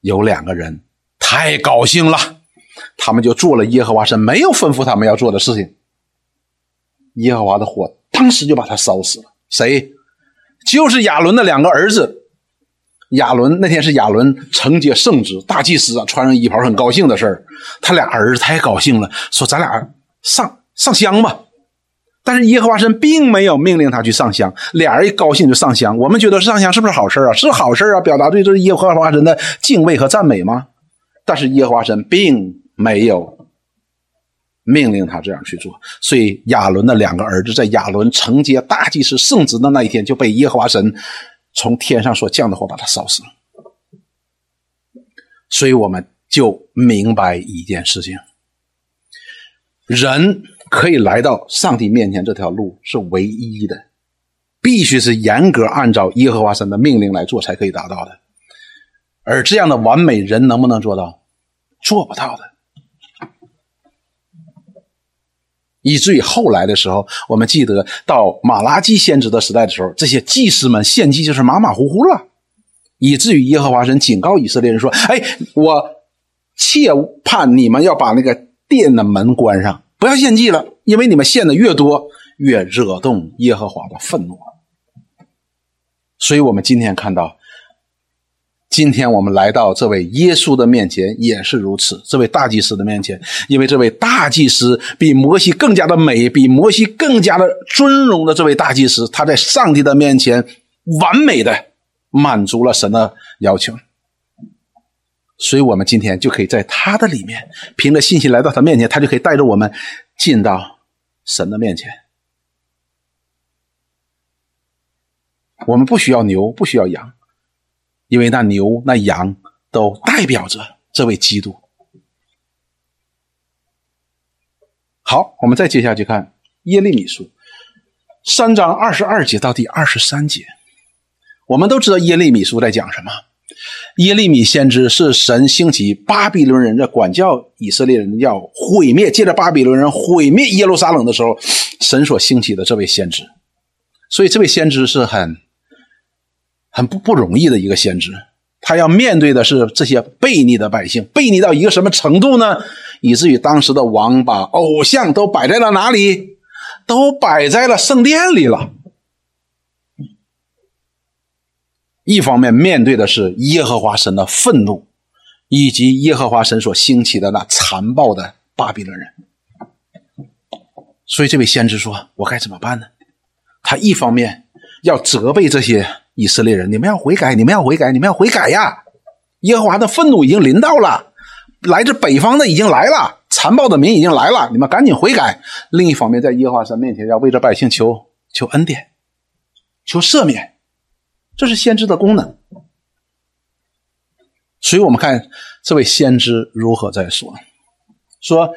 有两个人太高兴了，他们就做了耶和华神没有吩咐他们要做的事情。耶和华的火当时就把他烧死了。谁？就是亚伦的两个儿子。亚伦那天是亚伦承接圣旨，大祭司啊，穿上衣袍很高兴的事儿。他俩儿子太高兴了，说：“咱俩上上香吧。”但是耶和华神并没有命令他去上香，俩人一高兴就上香。我们觉得上香是不是好事啊？是好事啊，表达对这耶和华神的敬畏和赞美吗？但是耶和华神并没有命令他这样去做，所以亚伦的两个儿子在亚伦承接大祭司圣职的那一天就被耶和华神。从天上所降的火把他烧死了，所以我们就明白一件事情：人可以来到上帝面前这条路是唯一的，必须是严格按照耶和华神的命令来做才可以达到的。而这样的完美人能不能做到？做不到的。以至于后来的时候，我们记得到马拉基先知的时代的时候，这些祭司们献祭就是马马虎虎了，以至于耶和华神警告以色列人说：“哎，我切盼你们要把那个殿的门关上，不要献祭了，因为你们献的越多，越惹动耶和华的愤怒。”所以，我们今天看到。今天我们来到这位耶稣的面前也是如此，这位大祭司的面前，因为这位大祭司比摩西更加的美，比摩西更加的尊荣的这位大祭司，他在上帝的面前完美的满足了神的要求，所以我们今天就可以在他的里面，凭着信心来到他面前，他就可以带着我们进到神的面前。我们不需要牛，不需要羊。因为那牛、那羊都代表着这位基督。好，我们再接下去看耶利米书三章二十二节到第二十三节。我们都知道耶利米书在讲什么？耶利米先知是神兴起巴比伦人在管教以色列人，要毁灭，借着巴比伦人毁灭耶路撒冷的时候，神所兴起的这位先知。所以这位先知是很。很不不容易的一个先知，他要面对的是这些悖逆的百姓，悖逆到一个什么程度呢？以至于当时的王把偶像都摆在了哪里？都摆在了圣殿里了。一方面面对的是耶和华神的愤怒，以及耶和华神所兴起的那残暴的巴比伦人。所以这位先知说：“我该怎么办呢？他一方面要责备这些以色列人，你们要悔改，你们要悔改，你们要悔改呀！耶和华的愤怒已经临到了，来自北方的已经来了，残暴的民已经来了，你们赶紧悔改。另一方面，在耶和华神面前要为这百姓求求恩典，求赦免，这是先知的功能。所以我们看这位先知如何在说：“说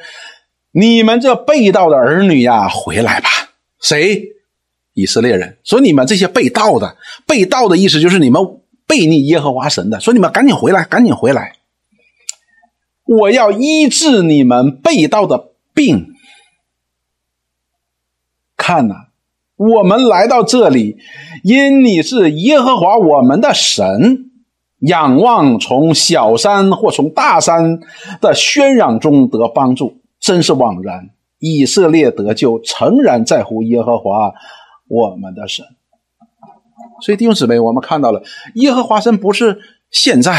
你们这被盗的儿女呀，回来吧！谁？以色列人说你们这些被盗的，被盗的意思就是你们。”背逆耶和华神的，说你们赶紧回来，赶紧回来！我要医治你们被盗的病。看呐，我们来到这里，因你是耶和华我们的神，仰望从小山或从大山的喧嚷中得帮助，真是枉然。以色列得救，诚然在乎耶和华我们的神。所以弟兄姊妹，我们看到了耶和华神不是现在，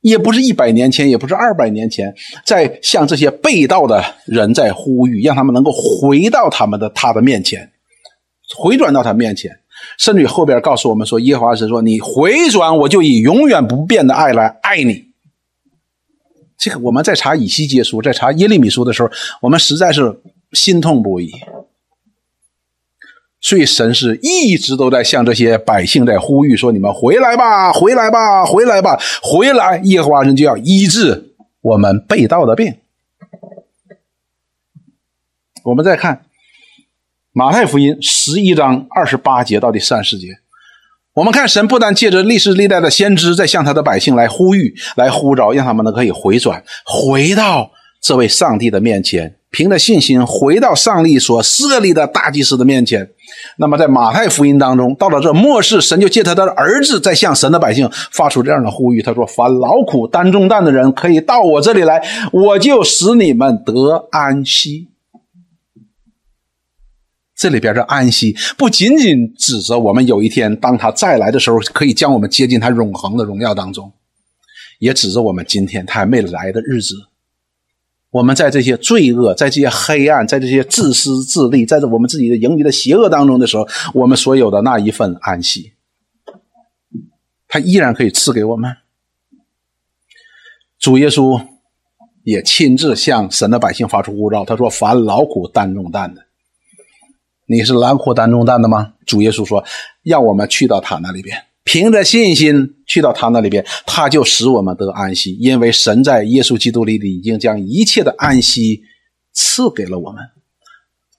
也不是一百年前，也不是二百年前，在向这些被盗的人在呼吁，让他们能够回到他们的他的面前，回转到他面前。甚至后边告诉我们说，耶和华神说：“你回转，我就以永远不变的爱来爱你。”这个我们在查以西结书，在查耶利米书的时候，我们实在是心痛不已。所以神是一直都在向这些百姓在呼吁说：“你们回来吧，回来吧，回来吧，回来！耶和华神就要医治我们被盗的病。”我们再看马太福音十一章二十八节到第三十节，我们看神不但借着历史历代的先知在向他的百姓来呼吁、来呼召，让他们呢可以回转，回到这位上帝的面前。凭着信心回到上帝所设立的大祭司的面前，那么在马太福音当中，到了这末世，神就借他的儿子在向神的百姓发出这样的呼吁：他说，凡劳苦担重担的人，可以到我这里来，我就使你们得安息。这里边的安息，不仅仅指着我们有一天当他再来的时候，可以将我们接近他永恒的荣耀当中，也指着我们今天他还没来的日子。我们在这些罪恶、在这些黑暗、在这些自私自利、在这我们自己的盈余的邪恶当中的时候，我们所有的那一份安息，他依然可以赐给我们。主耶稣也亲自向神的百姓发出呼召，他说：“凡劳苦担重担的，你是劳苦担重担的吗？”主耶稣说：“让我们去到他那里边。”凭着信心去到他那里边，他就使我们得安息，因为神在耶稣基督里已经将一切的安息赐给了我们，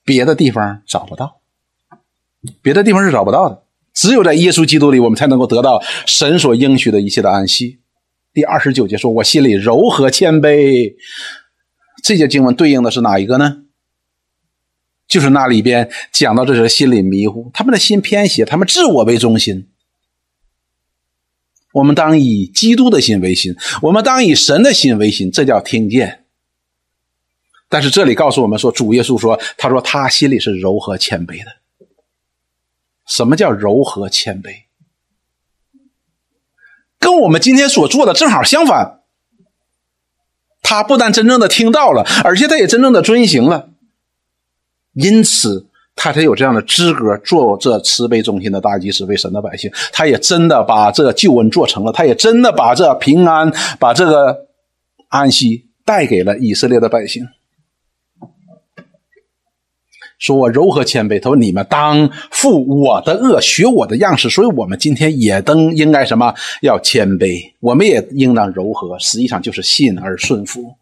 别的地方找不到，别的地方是找不到的，只有在耶稣基督里，我们才能够得到神所应许的一切的安息。第二十九节说：“我心里柔和谦卑。”这节经文对应的是哪一个呢？就是那里边讲到这些心里迷糊，他们的心偏斜，他们自我为中心。我们当以基督的心为心，我们当以神的心为心，这叫听见。但是这里告诉我们说，主耶稣说，他说他心里是柔和谦卑的。什么叫柔和谦卑？跟我们今天所做的正好相反。他不但真正的听到了，而且他也真正的遵行了。因此。他才有这样的资格做这慈悲忠心的大祭司，为神的百姓。他也真的把这救恩做成了，他也真的把这平安、把这个安息带给了以色列的百姓。说我柔和谦卑，他说你们当负我的恶，学我的样式。所以，我们今天也当应该什么？要谦卑，我们也应当柔和。实际上就是信而顺服。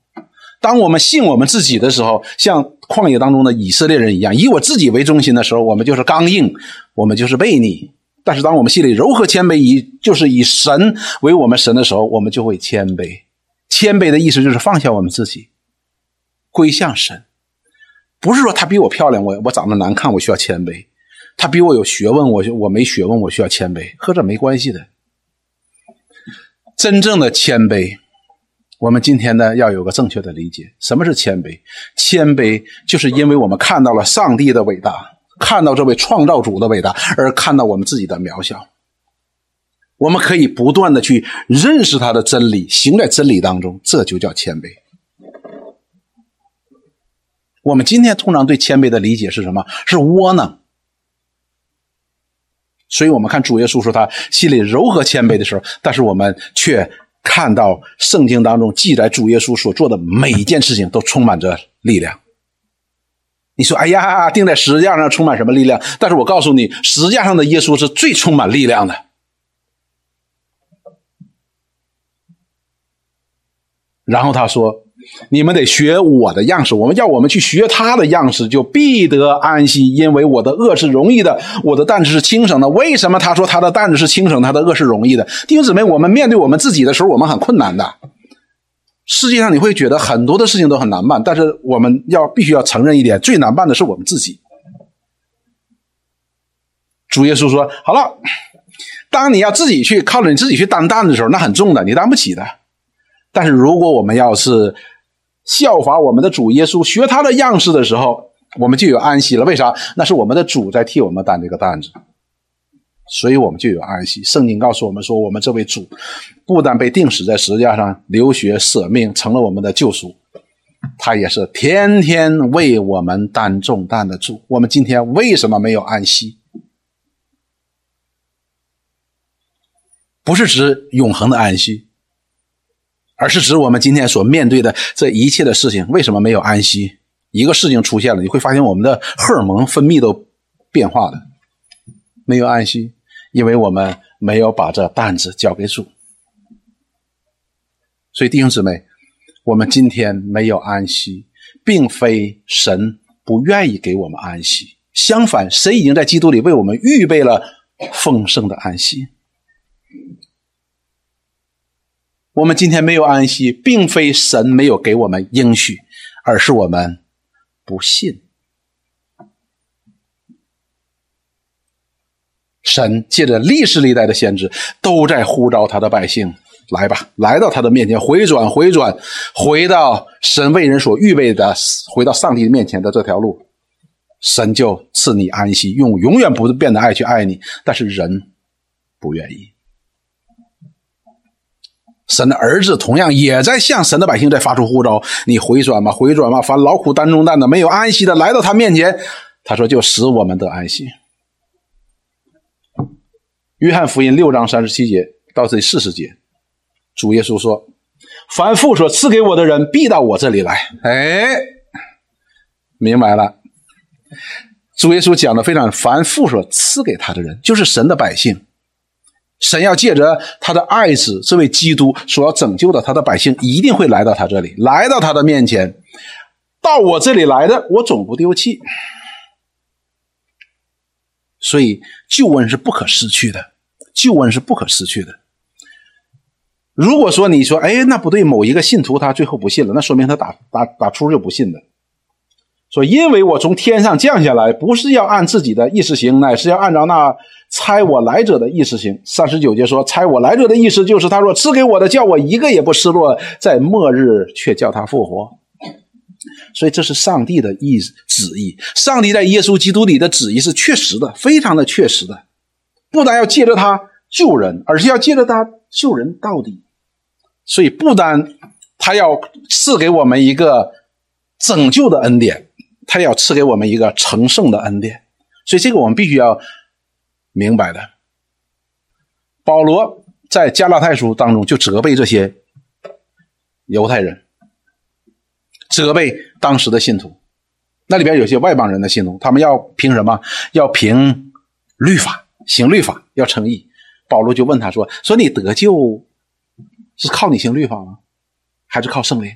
当我们信我们自己的时候，像旷野当中的以色列人一样，以我自己为中心的时候，我们就是刚硬，我们就是悖逆。但是，当我们心里柔和谦卑，以就是以神为我们神的时候，我们就会谦卑。谦卑的意思就是放下我们自己，归向神。不是说他比我漂亮，我我长得难看，我需要谦卑；他比我有学问，我我没学问，我需要谦卑，和这没关系的。真正的谦卑。我们今天呢，要有个正确的理解，什么是谦卑？谦卑就是因为我们看到了上帝的伟大，看到这位创造主的伟大，而看到我们自己的渺小。我们可以不断的去认识他的真理，行在真理当中，这就叫谦卑。我们今天通常对谦卑的理解是什么？是窝囊。所以我们看主耶稣说他心里柔和谦卑的时候，但是我们却看到圣经当中记载主耶稣所做的每一件事情都充满着力量。你说：“哎呀，钉在十字架上充满什么力量？”但是我告诉你，十字架上的耶稣是最充满力量的。然后他说。你们得学我的样式，我们要我们去学他的样式，就必得安息，因为我的恶是容易的，我的担子是轻省的。为什么他说他的担子是轻省，他的恶是容易的？弟兄姊妹，我们面对我们自己的时候，我们很困难的。世界上你会觉得很多的事情都很难办，但是我们要必须要承认一点，最难办的是我们自己。主耶稣说：“好了，当你要自己去靠着你自己去担担子的时候，那很重的，你担不起的。但是如果我们要是……”效法我们的主耶稣，学他的样式的时候，我们就有安息了。为啥？那是我们的主在替我们担这个担子，所以我们就有安息。圣经告诉我们说，我们这位主不但被钉死在十字架上流血舍命，成了我们的救赎，他也是天天为我们担重担的主。我们今天为什么没有安息？不是指永恒的安息。而是指我们今天所面对的这一切的事情，为什么没有安息？一个事情出现了，你会发现我们的荷尔蒙分泌都变化了，没有安息，因为我们没有把这担子交给主。所以弟兄姊妹，我们今天没有安息，并非神不愿意给我们安息，相反，神已经在基督里为我们预备了丰盛的安息。我们今天没有安息，并非神没有给我们应许，而是我们不信。神借着历史历代的先知，都在呼召他的百姓来吧，来到他的面前，回转，回转，回到神为人所预备的，回到上帝面前的这条路，神就赐你安息，用永远不变的爱去爱你。但是人不愿意。神的儿子同样也在向神的百姓在发出呼召：你回转吧，回转吧！凡劳苦担重担的、没有安息的，来到他面前，他说：“就使我们得安息。”约翰福音六章三十七节到这四十节，主耶稣说：“凡父所赐给我的人，必到我这里来。”哎，明白了。主耶稣讲的非常，凡父所赐给他的人，就是神的百姓。神要借着他的爱子这位基督所要拯救的他的百姓，一定会来到他这里，来到他的面前。到我这里来的，我总不丢弃。所以救恩是不可失去的，救恩是不可失去的。如果说你说，哎，那不对，某一个信徒他最后不信了，那说明他打打打出就不信的。说，因为我从天上降下来，不是要按自己的意思行，乃是要按照那。猜我来者的意思行三十九节说，猜我来者的意思就是他说赐给我的叫我一个也不失落，在末日却叫他复活。所以这是上帝的意旨意，上帝在耶稣基督里的旨意是确实的，非常的确实的。不但要借着他救人，而是要借着他救人到底。所以不单他要赐给我们一个拯救的恩典，他要赐给我们一个成圣的恩典。所以这个我们必须要。明白的，保罗在加拉太书当中就责备这些犹太人，责备当时的信徒。那里边有些外邦人的信徒，他们要凭什么？要凭律法，行律法，要称义。保罗就问他说：“说你得救是靠你行律法吗？还是靠圣灵？”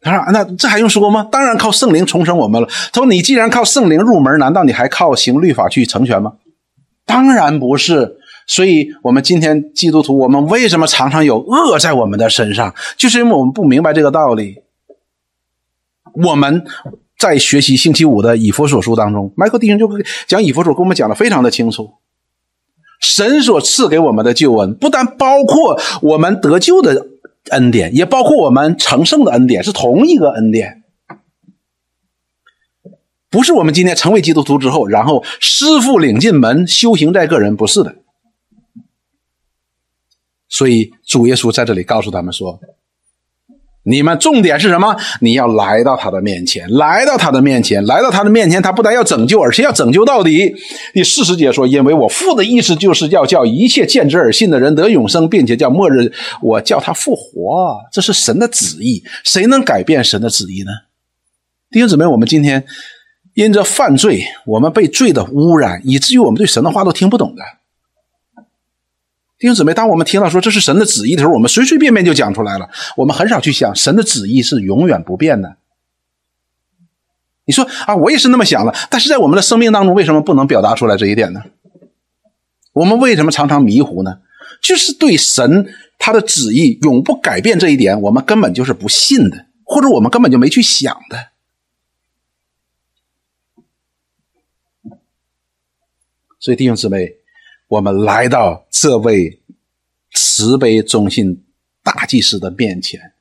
他说：“那这还用说吗？当然靠圣灵重生我们了。”他说：“你既然靠圣灵入门，难道你还靠行律法去成全吗？”当然不是。所以，我们今天基督徒，我们为什么常常有恶在我们的身上？就是因为我们不明白这个道理。我们在学习星期五的以佛所书当中，麦克弟兄就讲以佛所，跟我们讲的非常的清楚。神所赐给我们的救恩，不但包括我们得救的。恩典也包括我们成圣的恩典，是同一个恩典，不是我们今天成为基督徒之后，然后师傅领进门，修行在个人，不是的。所以主耶稣在这里告诉他们说：“你们重点是什么？你要来到他的面前，来到他的面前，来到他的面前。他不但要拯救，而且要拯救到底。第四十节说：“因为我父的意思就是要叫一切见之而信的人得永生，并且叫末日我叫他复活。”这是神的旨意。谁能改变神的旨意呢？弟兄姊妹，我们今天因着犯罪，我们被罪的污染，以至于我们对神的话都听不懂的。弟兄姊妹，当我们听到说这是神的旨意的时候，我们随随便便就讲出来了。我们很少去想神的旨意是永远不变的。你说啊，我也是那么想的，但是在我们的生命当中，为什么不能表达出来这一点呢？我们为什么常常迷糊呢？就是对神他的旨意永不改变这一点，我们根本就是不信的，或者我们根本就没去想的。所以，弟兄姊妹。我们来到这位慈悲忠信大祭司的面前，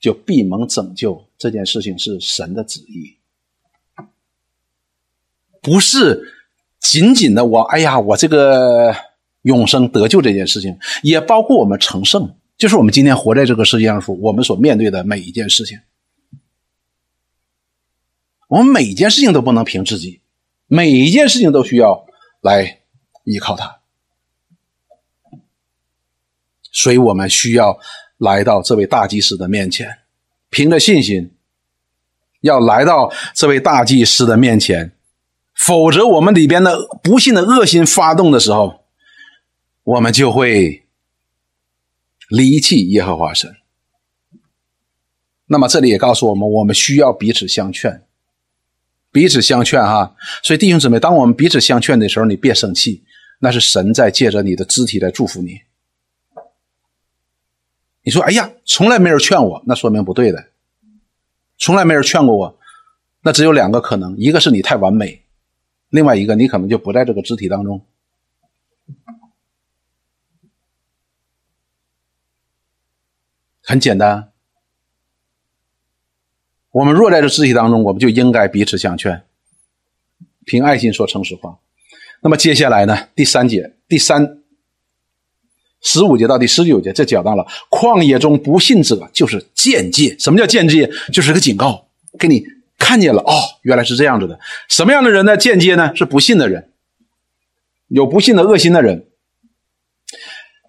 就闭门拯救。这件事情是神的旨意，不是仅仅的我。哎呀，我这个永生得救这件事情，也包括我们成圣，就是我们今天活在这个世界上说我们所面对的每一件事情。我们每一件事情都不能凭自己，每一件事情都需要来。依靠他，所以我们需要来到这位大祭司的面前，凭着信心，要来到这位大祭司的面前，否则我们里边的不幸的恶心发动的时候，我们就会离弃耶和华神。那么这里也告诉我们，我们需要彼此相劝，彼此相劝哈。所以弟兄姊妹，当我们彼此相劝的时候，你别生气。那是神在借着你的肢体来祝福你。你说：“哎呀，从来没人劝我，那说明不对的。从来没人劝过我，那只有两个可能：一个是你太完美，另外一个你可能就不在这个肢体当中。很简单，我们若在这肢体当中，我们就应该彼此相劝，凭爱心说诚实话。”那么接下来呢？第三节，第三十五节到第十九节，这讲到了旷野中不信者就是间接。什么叫间接？就是个警告，给你看见了哦，原来是这样子的。什么样的人呢？间接呢？是不信的人，有不信的恶心的人。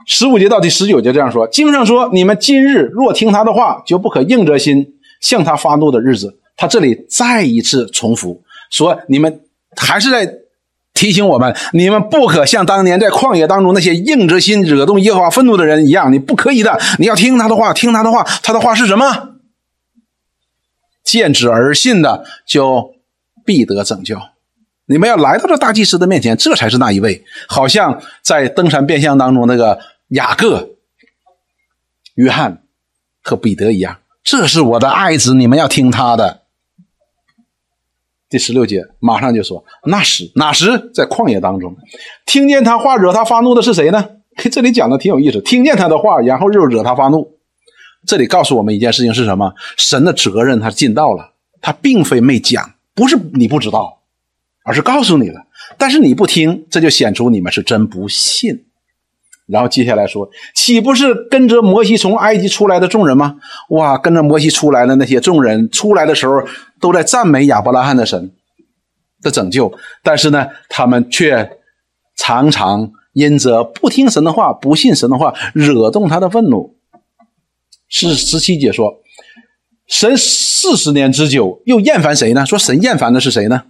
十五节到第十九节这样说：经上说，你们今日若听他的话，就不可硬着心向他发怒的日子。他这里再一次重复说，你们还是在。提醒我们，你们不可像当年在旷野当中那些硬着心惹动耶和华愤怒的人一样，你不可以的。你要听他的话，听他的话，他的话是什么？见之而信的，就必得拯救。你们要来到这大祭司的面前，这才是那一位。好像在登山变相当中那个雅各、约翰和彼得一样，这是我的爱子，你们要听他的。第十六节马上就说：“那时哪时在旷野当中，听见他话惹他发怒的是谁呢？” 这里讲的挺有意思，听见他的话，然后又惹他发怒。这里告诉我们一件事情是什么？神的责任他尽到了，他并非没讲，不是你不知道，而是告诉你了。但是你不听，这就显出你们是真不信。然后接下来说，岂不是跟着摩西从埃及出来的众人吗？哇，跟着摩西出来的那些众人出来的时候，都在赞美亚伯拉罕的神的拯救，但是呢，他们却常常因着不听神的话、不信神的话，惹动他的愤怒。是十七节说，神四十年之久又厌烦谁呢？说神厌烦的是谁呢？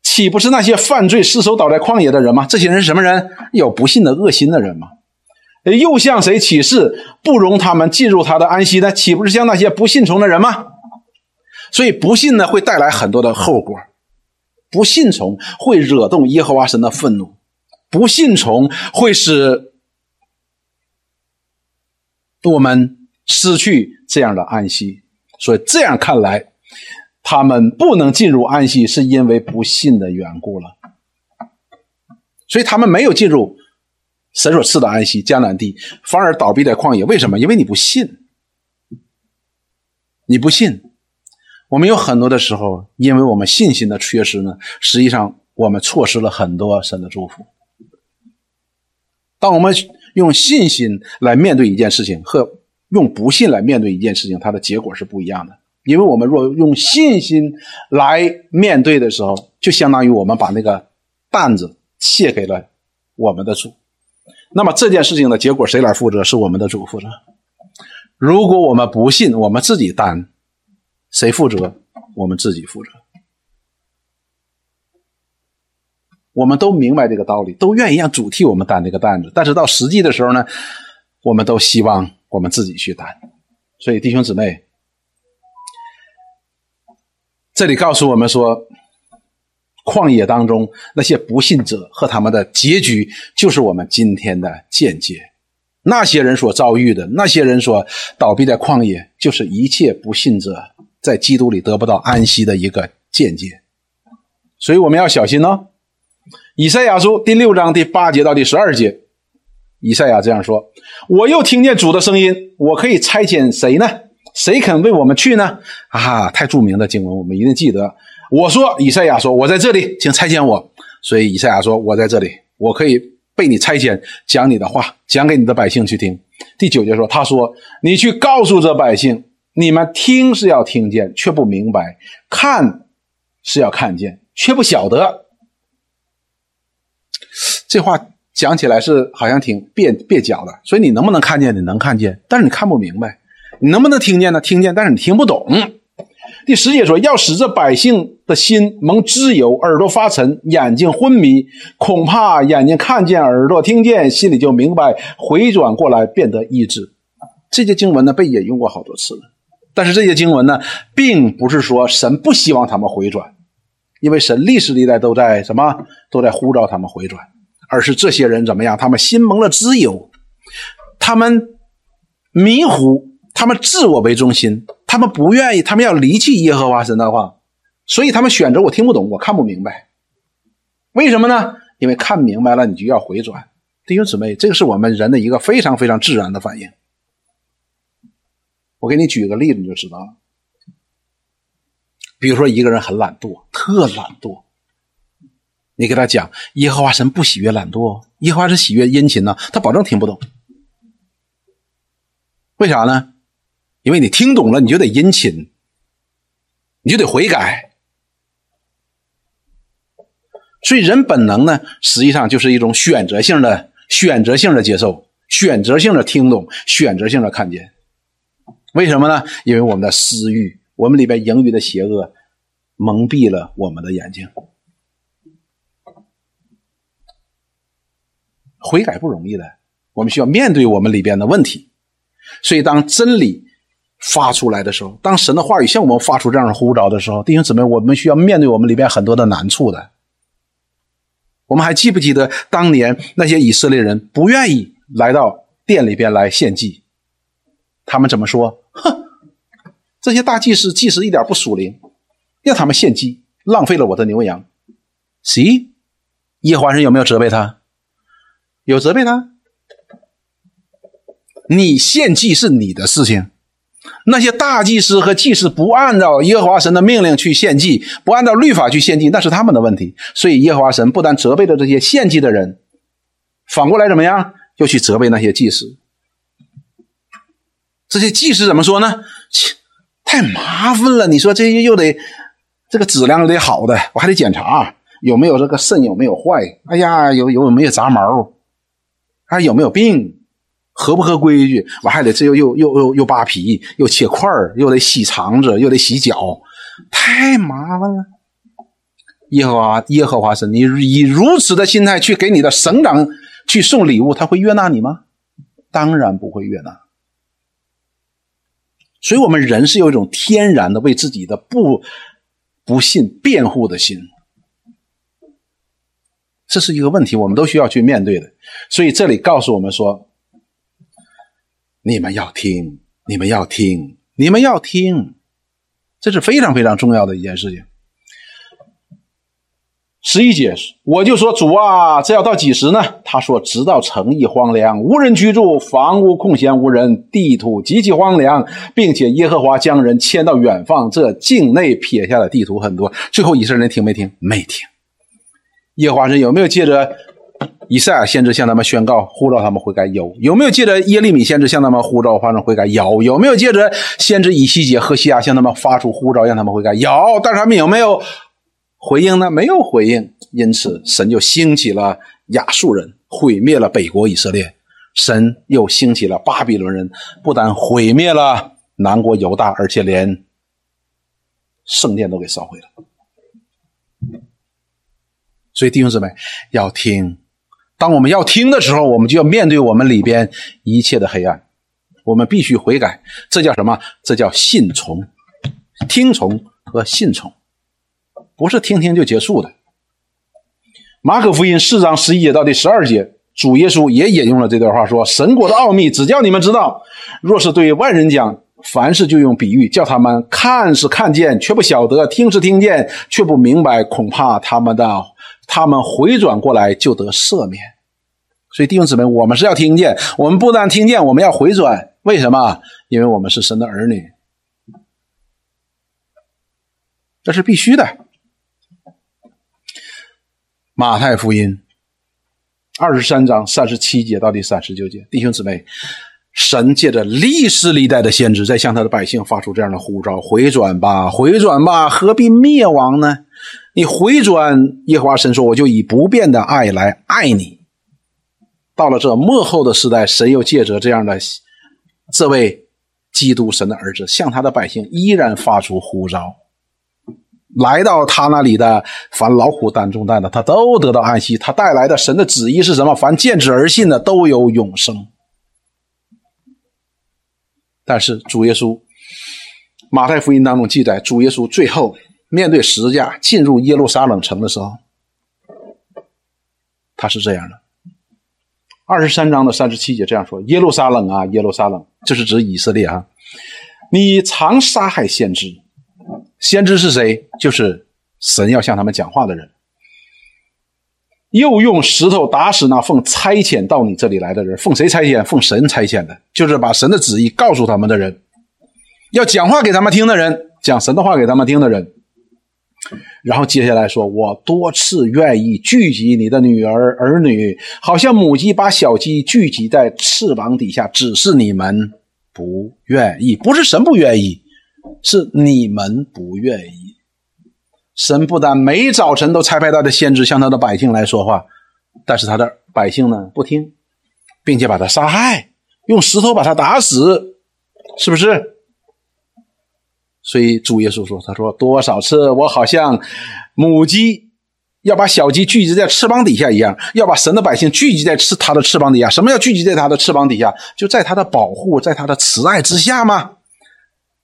岂不是那些犯罪失手倒在旷野的人吗？这些人是什么人？有不信的恶心的人吗？又向谁起誓不容他们进入他的安息呢？岂不是像那些不信从的人吗？所以不信呢，会带来很多的后果。不信从会惹动耶和华神的愤怒，不信从会使我们失去这样的安息。所以这样看来。他们不能进入安息，是因为不信的缘故了，所以他们没有进入神所赐的安息迦南地，反而倒闭在旷野。为什么？因为你不信，你不信。我们有很多的时候，因为我们信心的缺失呢，实际上我们错失了很多神的祝福。当我们用信心来面对一件事情，和用不信来面对一件事情，它的结果是不一样的。因为我们若用信心来面对的时候，就相当于我们把那个担子卸给了我们的主。那么这件事情的结果谁来负责？是我们的主负责。如果我们不信，我们自己担，谁负责？我们自己负责。我们都明白这个道理，都愿意让主替我们担这个担子。但是到实际的时候呢，我们都希望我们自己去担。所以弟兄姊妹。这里告诉我们说，旷野当中那些不信者和他们的结局，就是我们今天的见解。那些人所遭遇的，那些人所倒闭在旷野，就是一切不信者在基督里得不到安息的一个见解。所以我们要小心哦。以赛亚书第六章第八节到第十二节，以赛亚这样说：“我又听见主的声音，我可以差遣谁呢？”谁肯为我们去呢？啊，太著名的经文，我们一定记得。我说，以赛亚说：“我在这里，请差遣我。”所以以赛亚说：“我在这里，我可以被你差遣，讲你的话，讲给你的百姓去听。”第九节说：“他说，你去告诉这百姓，你们听是要听见，却不明白；看是要看见，却不晓得。”这话讲起来是好像挺蹩蹩脚的。所以你能不能看见？你能看见，但是你看不明白。你能不能听见呢？听见，但是你听不懂。第十节说，要使这百姓的心蒙脂油，耳朵发沉，眼睛昏迷，恐怕眼睛看见，耳朵听见，心里就明白，回转过来变得医治。这些经文呢，被引用过好多次了。但是这些经文呢，并不是说神不希望他们回转，因为神历史历代都在什么，都在呼召他们回转，而是这些人怎么样？他们心蒙了知油，他们迷糊。他们自我为中心，他们不愿意，他们要离弃耶和华神的话，所以他们选择我听不懂，我看不明白。为什么呢？因为看明白了，你就要回转。弟兄姊妹，这个是我们人的一个非常非常自然的反应。我给你举个例子，你就知道了。比如说，一个人很懒惰，特懒惰，你给他讲耶和华神不喜悦懒惰，耶和华是喜悦殷勤呢，他保证听不懂。为啥呢？因为你听懂了，你就得殷勤，你就得悔改。所以人本能呢，实际上就是一种选择性的、选择性的接受、选择性的听懂、选择性的看见。为什么呢？因为我们的私欲，我们里边盈余的邪恶，蒙蔽了我们的眼睛。悔改不容易的，我们需要面对我们里边的问题。所以当真理。发出来的时候，当神的话语向我们发出这样的呼召的时候，弟兄姊妹，我们需要面对我们里边很多的难处的。我们还记不记得当年那些以色列人不愿意来到店里边来献祭？他们怎么说？哼，这些大祭司祭司一点不属灵，让他们献祭，浪费了我的牛羊。谁？耶和华神有没有责备他？有责备他？你献祭是你的事情。那些大祭司和祭司不按照耶和华神的命令去献祭，不按照律法去献祭，那是他们的问题。所以耶和华神不但责备了这些献祭的人，反过来怎么样？又去责备那些祭司。这些技师怎么说呢？切，太麻烦了！你说这些又得这个质量又得好的，我还得检查有没有这个肾有没有坏？哎呀，有有没有杂毛？还有没有病？合不合规矩？我还得这又又又又又扒皮，又切块儿，又得洗肠子，又得洗脚，太麻烦了。耶和华耶和华神，你以如此的心态去给你的省长去送礼物，他会悦纳你吗？当然不会悦纳。所以，我们人是有一种天然的为自己的不不信辩护的心，这是一个问题，我们都需要去面对的。所以，这里告诉我们说。你们要听，你们要听，你们要听，这是非常非常重要的一件事情。十一节，我就说主啊，这要到几时呢？他说，直到城邑荒凉，无人居住，房屋空闲无人，地土极其荒凉，并且耶和华将人迁到远方，这境内撇下的地图很多。最后以色列人听没听？没听。耶和华神有没有借着以赛亚先知向他们宣告呼召他们悔改？有。有没有借着耶利米先知向他们呼召发生悔改？有。有没有借着先知以西结、和西亚向他们发出呼召让他们悔改？有。但是他们有没有回应呢？没有回应。因此，神就兴起了亚述人，毁灭了北国以色列。神又兴起了巴比伦人，不但毁灭了南国犹大，而且连圣殿都给烧毁了。所以弟兄姊妹要听，当我们要听的时候，我们就要面对我们里边一切的黑暗，我们必须悔改。这叫什么？这叫信从、听从和信从，不是听听就结束的。马可福音四章十一节到第十二节，主耶稣也引用了这段话，说：“神国的奥秘只叫你们知道，若是对外人讲，凡事就用比喻，叫他们看是看见，却不晓得；听是听见，却不明白。恐怕他们的。”他们回转过来就得赦免，所以弟兄姊妹，我们是要听见，我们不但听见，我们要回转。为什么？因为我们是神的儿女，这是必须的。马太福音二十三章三十七节到第三十九节，弟兄姊妹，神借着历史历代的先知，在向他的百姓发出这样的呼召：回转吧，回转吧，何必灭亡呢？你回转，耶和华神说：“我就以不变的爱来爱你。”到了这末后的时代，神又借着这样的这位基督神的儿子，向他的百姓依然发出呼召，来到他那里的凡劳苦担重担的，他都得到安息。他带来的神的旨意是什么？凡见之而信的，都有永生。但是主耶稣，马太福音当中记载，主耶稣最后。面对十字架进入耶路撒冷城的时候，他是这样的。二十三章的三十七节这样说：“耶路撒冷啊，耶路撒冷，就是指以色列啊！你常杀害先知，先知是谁？就是神要向他们讲话的人。又用石头打死那奉差遣到你这里来的人，奉谁差遣？奉神差遣的，就是把神的旨意告诉他们的人，要讲话给他们听的人，讲神的话给他们听的人。”然后接下来说：“我多次愿意聚集你的女儿儿女，好像母鸡把小鸡聚集在翅膀底下，只是你们不愿意。不是神不愿意，是你们不愿意。神不但每早晨都差派他的先知向他的百姓来说话，但是他的百姓呢不听，并且把他杀害，用石头把他打死，是不是？”所以主耶稣说：“他说多少次我好像母鸡要把小鸡聚集在翅膀底下一样，要把神的百姓聚集在翅他的翅膀底下。什么叫聚集在他的翅膀底下？就在他的保护，在他的慈爱之下吗？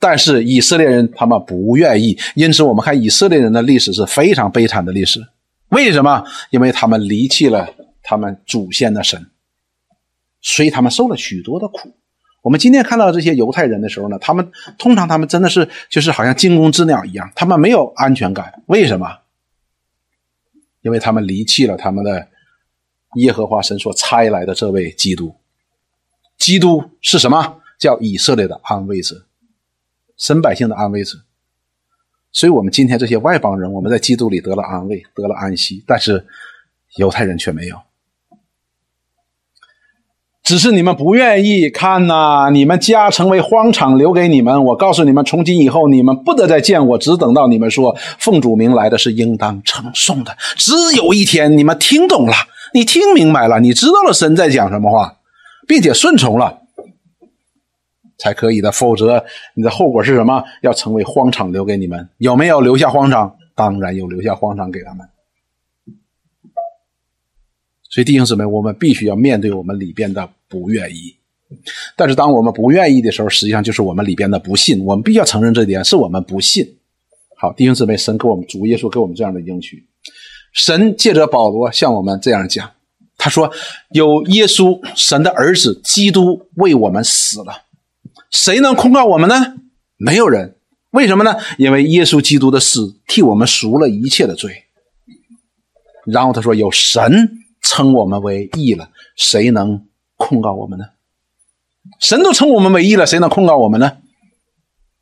但是以色列人他们不愿意，因此我们看以色列人的历史是非常悲惨的历史。为什么？因为他们离弃了他们祖先的神，所以他们受了许多的苦。”我们今天看到这些犹太人的时候呢，他们通常他们真的是就是好像惊弓之鸟一样，他们没有安全感。为什么？因为他们离弃了他们的耶和华神所差来的这位基督。基督是什么？叫以色列的安慰者，神百姓的安慰者。所以，我们今天这些外邦人，我们在基督里得了安慰，得了安息，但是犹太人却没有。只是你们不愿意看呐！你们家成为荒场，留给你们。我告诉你们，从今以后，你们不得再见我，只等到你们说奉主名来的是应当称颂的。只有一天，你们听懂了，你听明白了，你知道了神在讲什么话，并且顺从了，才可以的。否则，你的后果是什么？要成为荒场，留给你们。有没有留下荒场？当然有，留下荒场给他们。所以，弟兄姊妹，我们必须要面对我们里边的不愿意。但是，当我们不愿意的时候，实际上就是我们里边的不信。我们必须要承认这点，是我们不信。好，弟兄姊妹，神给我们主耶稣给我们这样的应许。神借着保罗向我们这样讲，他说：“有耶稣，神的儿子基督为我们死了，谁能控告我们呢？没有人。为什么呢？因为耶稣基督的死替我们赎了一切的罪。然后他说：有神。”称我们为义了，谁能控告我们呢？神都称我们为义了，谁能控告我们呢？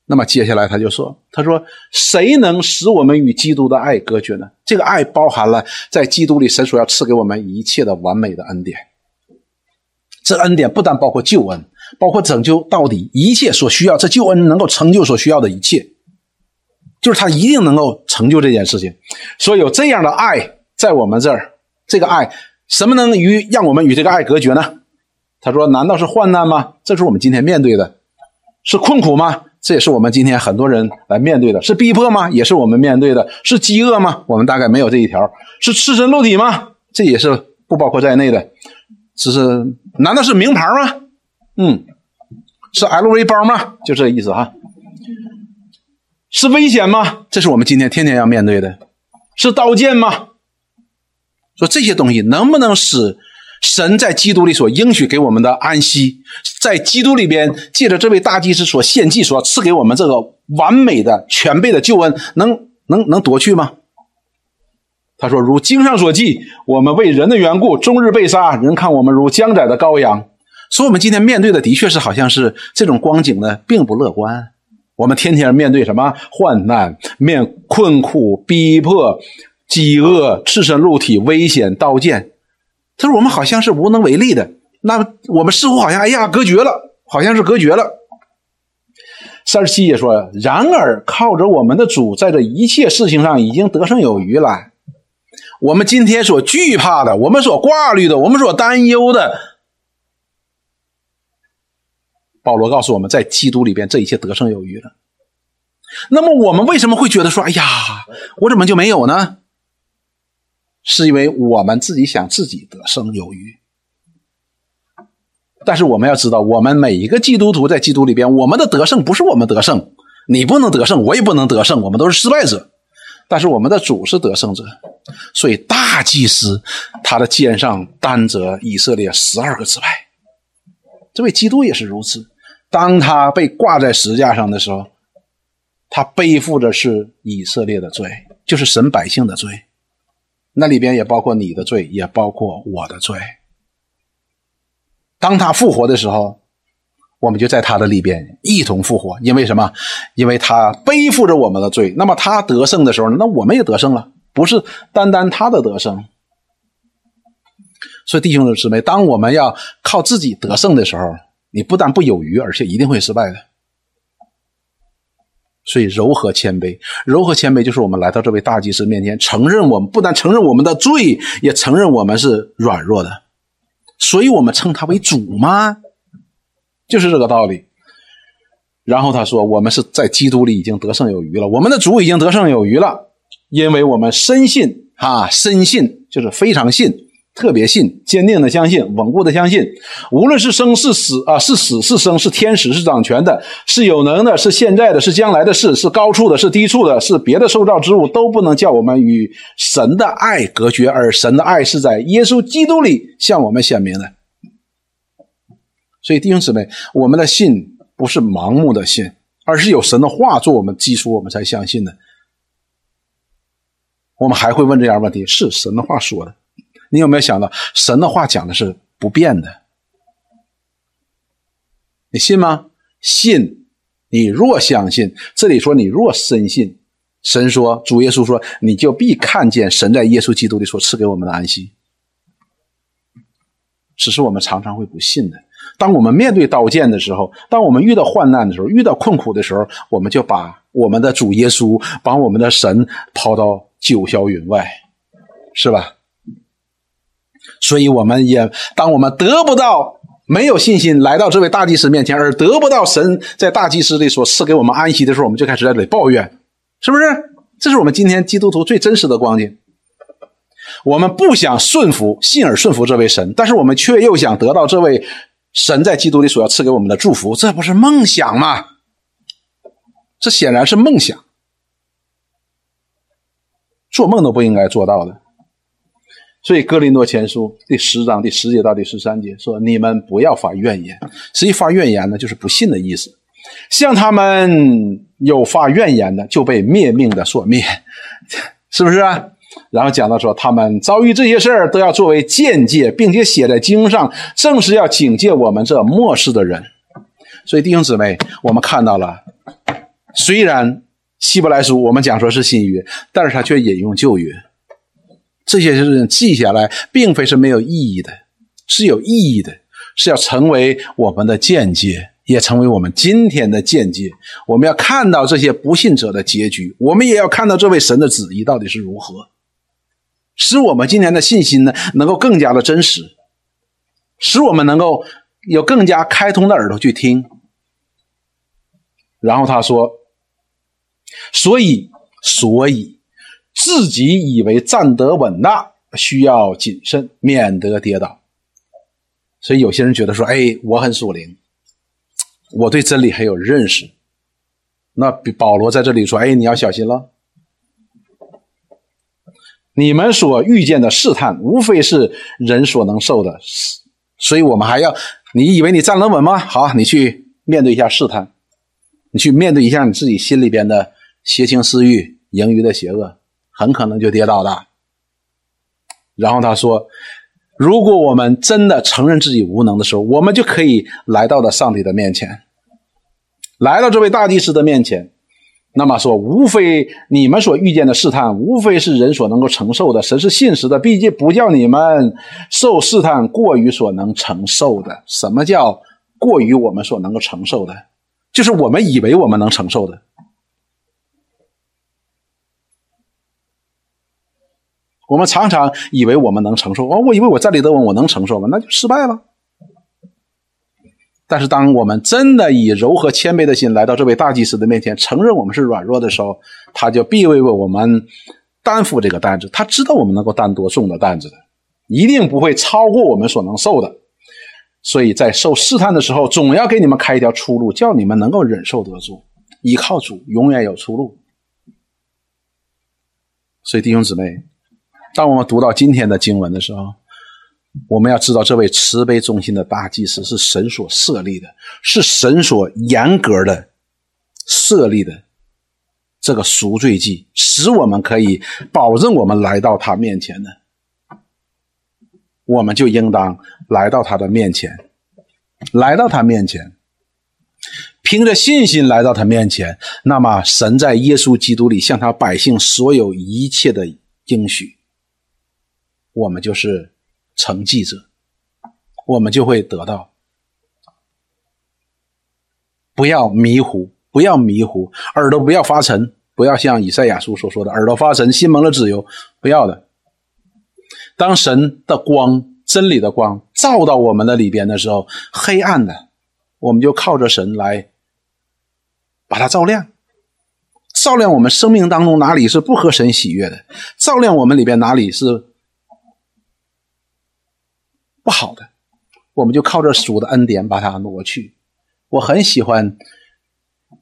那么接下来他就说：“他说谁能使我们与基督的爱隔绝呢？这个爱包含了在基督里神所要赐给我们一切的完美的恩典。这恩典不但包括救恩，包括拯救到底一切所需要，这救恩能够成就所需要的一切，就是他一定能够成就这件事情。所以有这样的爱在我们这儿，这个爱什么能与让我们与这个爱隔绝呢？他说：难道是患难吗？这是我们今天面对的，是困苦吗？”这也是我们今天很多人来面对的，是逼迫吗？也是我们面对的，是饥饿吗？我们大概没有这一条，是赤身露体吗？这也是不包括在内的。只是，难道是名牌吗？嗯，是 LV 包吗？就这意思哈。是危险吗？这是我们今天天天要面对的。是刀剑吗？说这些东西能不能使？神在基督里所应许给我们的安息，在基督里边借着这位大祭司所献祭所赐给我们这个完美的全备的救恩，能能能夺去吗？他说：“如经上所记，我们为人的缘故，终日被杀，人看我们如将宰的羔羊。”所以，我们今天面对的的确是好像是这种光景呢，并不乐观。我们天天面对什么患难、面困苦、逼迫、饥饿、赤身露体、危险、刀剑。他说：“我们好像是无能为力的，那我们似乎好像哎呀隔绝了，好像是隔绝了。”三十七节说：“然而靠着我们的主，在这一切事情上已经得胜有余了。我们今天所惧怕的，我们所挂虑的，我们所担忧的，保罗告诉我们在基督里边，这一切得胜有余了。那么我们为什么会觉得说，哎呀，我怎么就没有呢？”是因为我们自己想自己得胜有余，但是我们要知道，我们每一个基督徒在基督里边，我们的得胜不是我们得胜，你不能得胜，我也不能得胜，我们都是失败者。但是我们的主是得胜者，所以大祭司他的肩上担着以色列十二个支派，这位基督也是如此。当他被挂在石架上的时候，他背负着是以色列的罪，就是神百姓的罪。那里边也包括你的罪，也包括我的罪。当他复活的时候，我们就在他的里边一同复活。因为什么？因为他背负着我们的罪。那么他得胜的时候，那我们也得胜了。不是单单他的得胜。所以弟兄姊妹，当我们要靠自己得胜的时候，你不但不有余，而且一定会失败的。所以柔和谦卑，柔和谦卑就是我们来到这位大祭司面前，承认我们不但承认我们的罪，也承认我们是软弱的。所以我们称他为主吗？就是这个道理。然后他说，我们是在基督里已经得胜有余了，我们的主已经得胜有余了，因为我们深信啊，深信就是非常信。特别信，坚定的相信，稳固的相信，无论是生是死啊，是死是生，是天使是掌权的，是有能的，是现在的，是将来的事，是高处的，是低处的，是别的受造之物，都不能叫我们与神的爱隔绝，而神的爱是在耶稣基督里向我们显明的。所以弟兄姊妹，我们的信不是盲目的信，而是有神的话做我们基础，我们才相信的。我们还会问这样问题：是神的话说的？你有没有想到，神的话讲的是不变的？你信吗？信。你若相信，这里说你若深信，神说，主耶稣说，你就必看见神在耶稣基督里所赐给我们的安息。只是我们常常会不信的。当我们面对刀剑的时候，当我们遇到患难的时候，遇到困苦的时候，我们就把我们的主耶稣，把我们的神抛到九霄云外，是吧？所以，我们也当我们得不到没有信心来到这位大祭司面前，而得不到神在大祭司里所赐给我们安息的时候，我们就开始在这里抱怨，是不是？这是我们今天基督徒最真实的光景。我们不想顺服、信而顺服这位神，但是我们却又想得到这位神在基督里所要赐给我们的祝福，这不是梦想吗？这显然是梦想，做梦都不应该做到的。所以，《哥林多前书》第十章第十节到第十三节说：“你们不要发怨言。实际发怨言呢，就是不信的意思。像他们有发怨言的，就被灭命的所灭，是不是啊？然后讲到说，他们遭遇这些事儿，都要作为见解，并且写在经上，正是要警戒我们这末世的人。所以，弟兄姊妹，我们看到了虽然希伯来书我们讲说是新约，但是他却引用旧约。这些事情记下来，并非是没有意义的，是有意义的，是要成为我们的见解，也成为我们今天的见解。我们要看到这些不信者的结局，我们也要看到这位神的旨意到底是如何，使我们今天的信心呢能够更加的真实，使我们能够有更加开通的耳朵去听。然后他说：“所以，所以。”自己以为站得稳当，需要谨慎，免得跌倒。所以有些人觉得说：“哎，我很属灵，我对真理很有认识。”那保罗在这里说：“哎，你要小心了。你们所遇见的试探，无非是人所能受的，所以我们还要……你以为你站得稳吗？好，你去面对一下试探，你去面对一下你自己心里边的邪情私欲、盈余的邪恶。”很可能就跌倒的。然后他说：“如果我们真的承认自己无能的时候，我们就可以来到了上帝的面前，来到这位大祭司的面前。那么说，无非你们所遇见的试探，无非是人所能够承受的。神是信实的，毕竟不叫你们受试探过于所能承受的。什么叫过于我们所能够承受的？就是我们以为我们能承受的。”我们常常以为我们能承受哦，我以为我站立得稳，我能承受吗？那就失败了。但是，当我们真的以柔和谦卑的心来到这位大祭司的面前，承认我们是软弱的时候，他就必为我们担负这个担子。他知道我们能够担多重的担子的，一定不会超过我们所能受的。所以在受试探的时候，总要给你们开一条出路，叫你们能够忍受得住。依靠主，永远有出路。所以，弟兄姊妹。当我们读到今天的经文的时候，我们要知道，这位慈悲忠心的大祭司是神所设立的，是神所严格的设立的这个赎罪祭，使我们可以保证我们来到他面前的，我们就应当来到他的面前，来到他面前，凭着信心来到他面前。那么，神在耶稣基督里向他百姓所有一切的应许。我们就是成继者，我们就会得到。不要迷糊，不要迷糊，耳朵不要发沉，不要像以赛亚书所说的“耳朵发沉，心蒙了自由”，不要的。当神的光、真理的光照到我们的里边的时候，黑暗的，我们就靠着神来把它照亮，照亮我们生命当中哪里是不合神喜悦的，照亮我们里边哪里是。不好的，我们就靠着主的恩典把它挪去。我很喜欢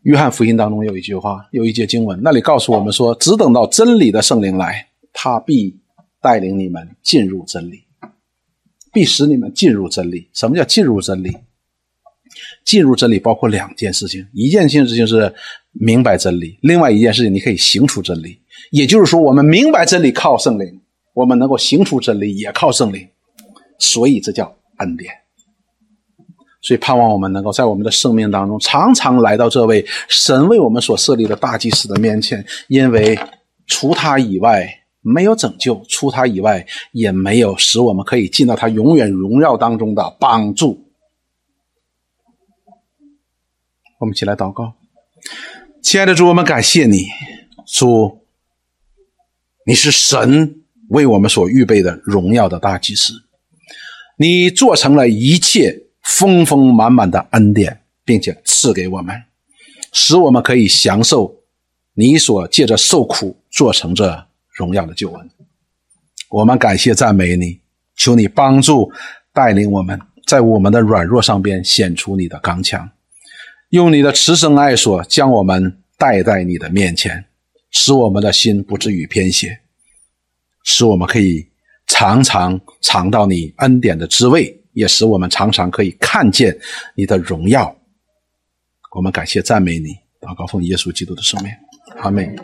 约翰福音当中有一句话，有一节经文，那里告诉我们说：“只等到真理的圣灵来，他必带领你们进入真理，必使你们进入真理。”什么叫进入真理？进入真理包括两件事情，一件事情是明白真理，另外一件事情你可以行出真理。也就是说，我们明白真理靠圣灵，我们能够行出真理也靠圣灵。所以这叫恩典。所以盼望我们能够在我们的生命当中，常常来到这位神为我们所设立的大祭司的面前，因为除他以外没有拯救，除他以外也没有使我们可以进到他永远荣耀当中的帮助。我们一起来祷告，亲爱的主，我们感谢你，主，你是神为我们所预备的荣耀的大祭司。你做成了一切丰丰满满的恩典，并且赐给我们，使我们可以享受你所借着受苦做成这荣耀的救恩。我们感谢赞美你，求你帮助带领我们，在我们的软弱上边显出你的刚强，用你的慈生爱所将我们带在你的面前，使我们的心不至于偏斜，使我们可以。常常尝到你恩典的滋味，也使我们常常可以看见你的荣耀。我们感谢赞美你，祷告奉耶稣基督的圣名，阿门。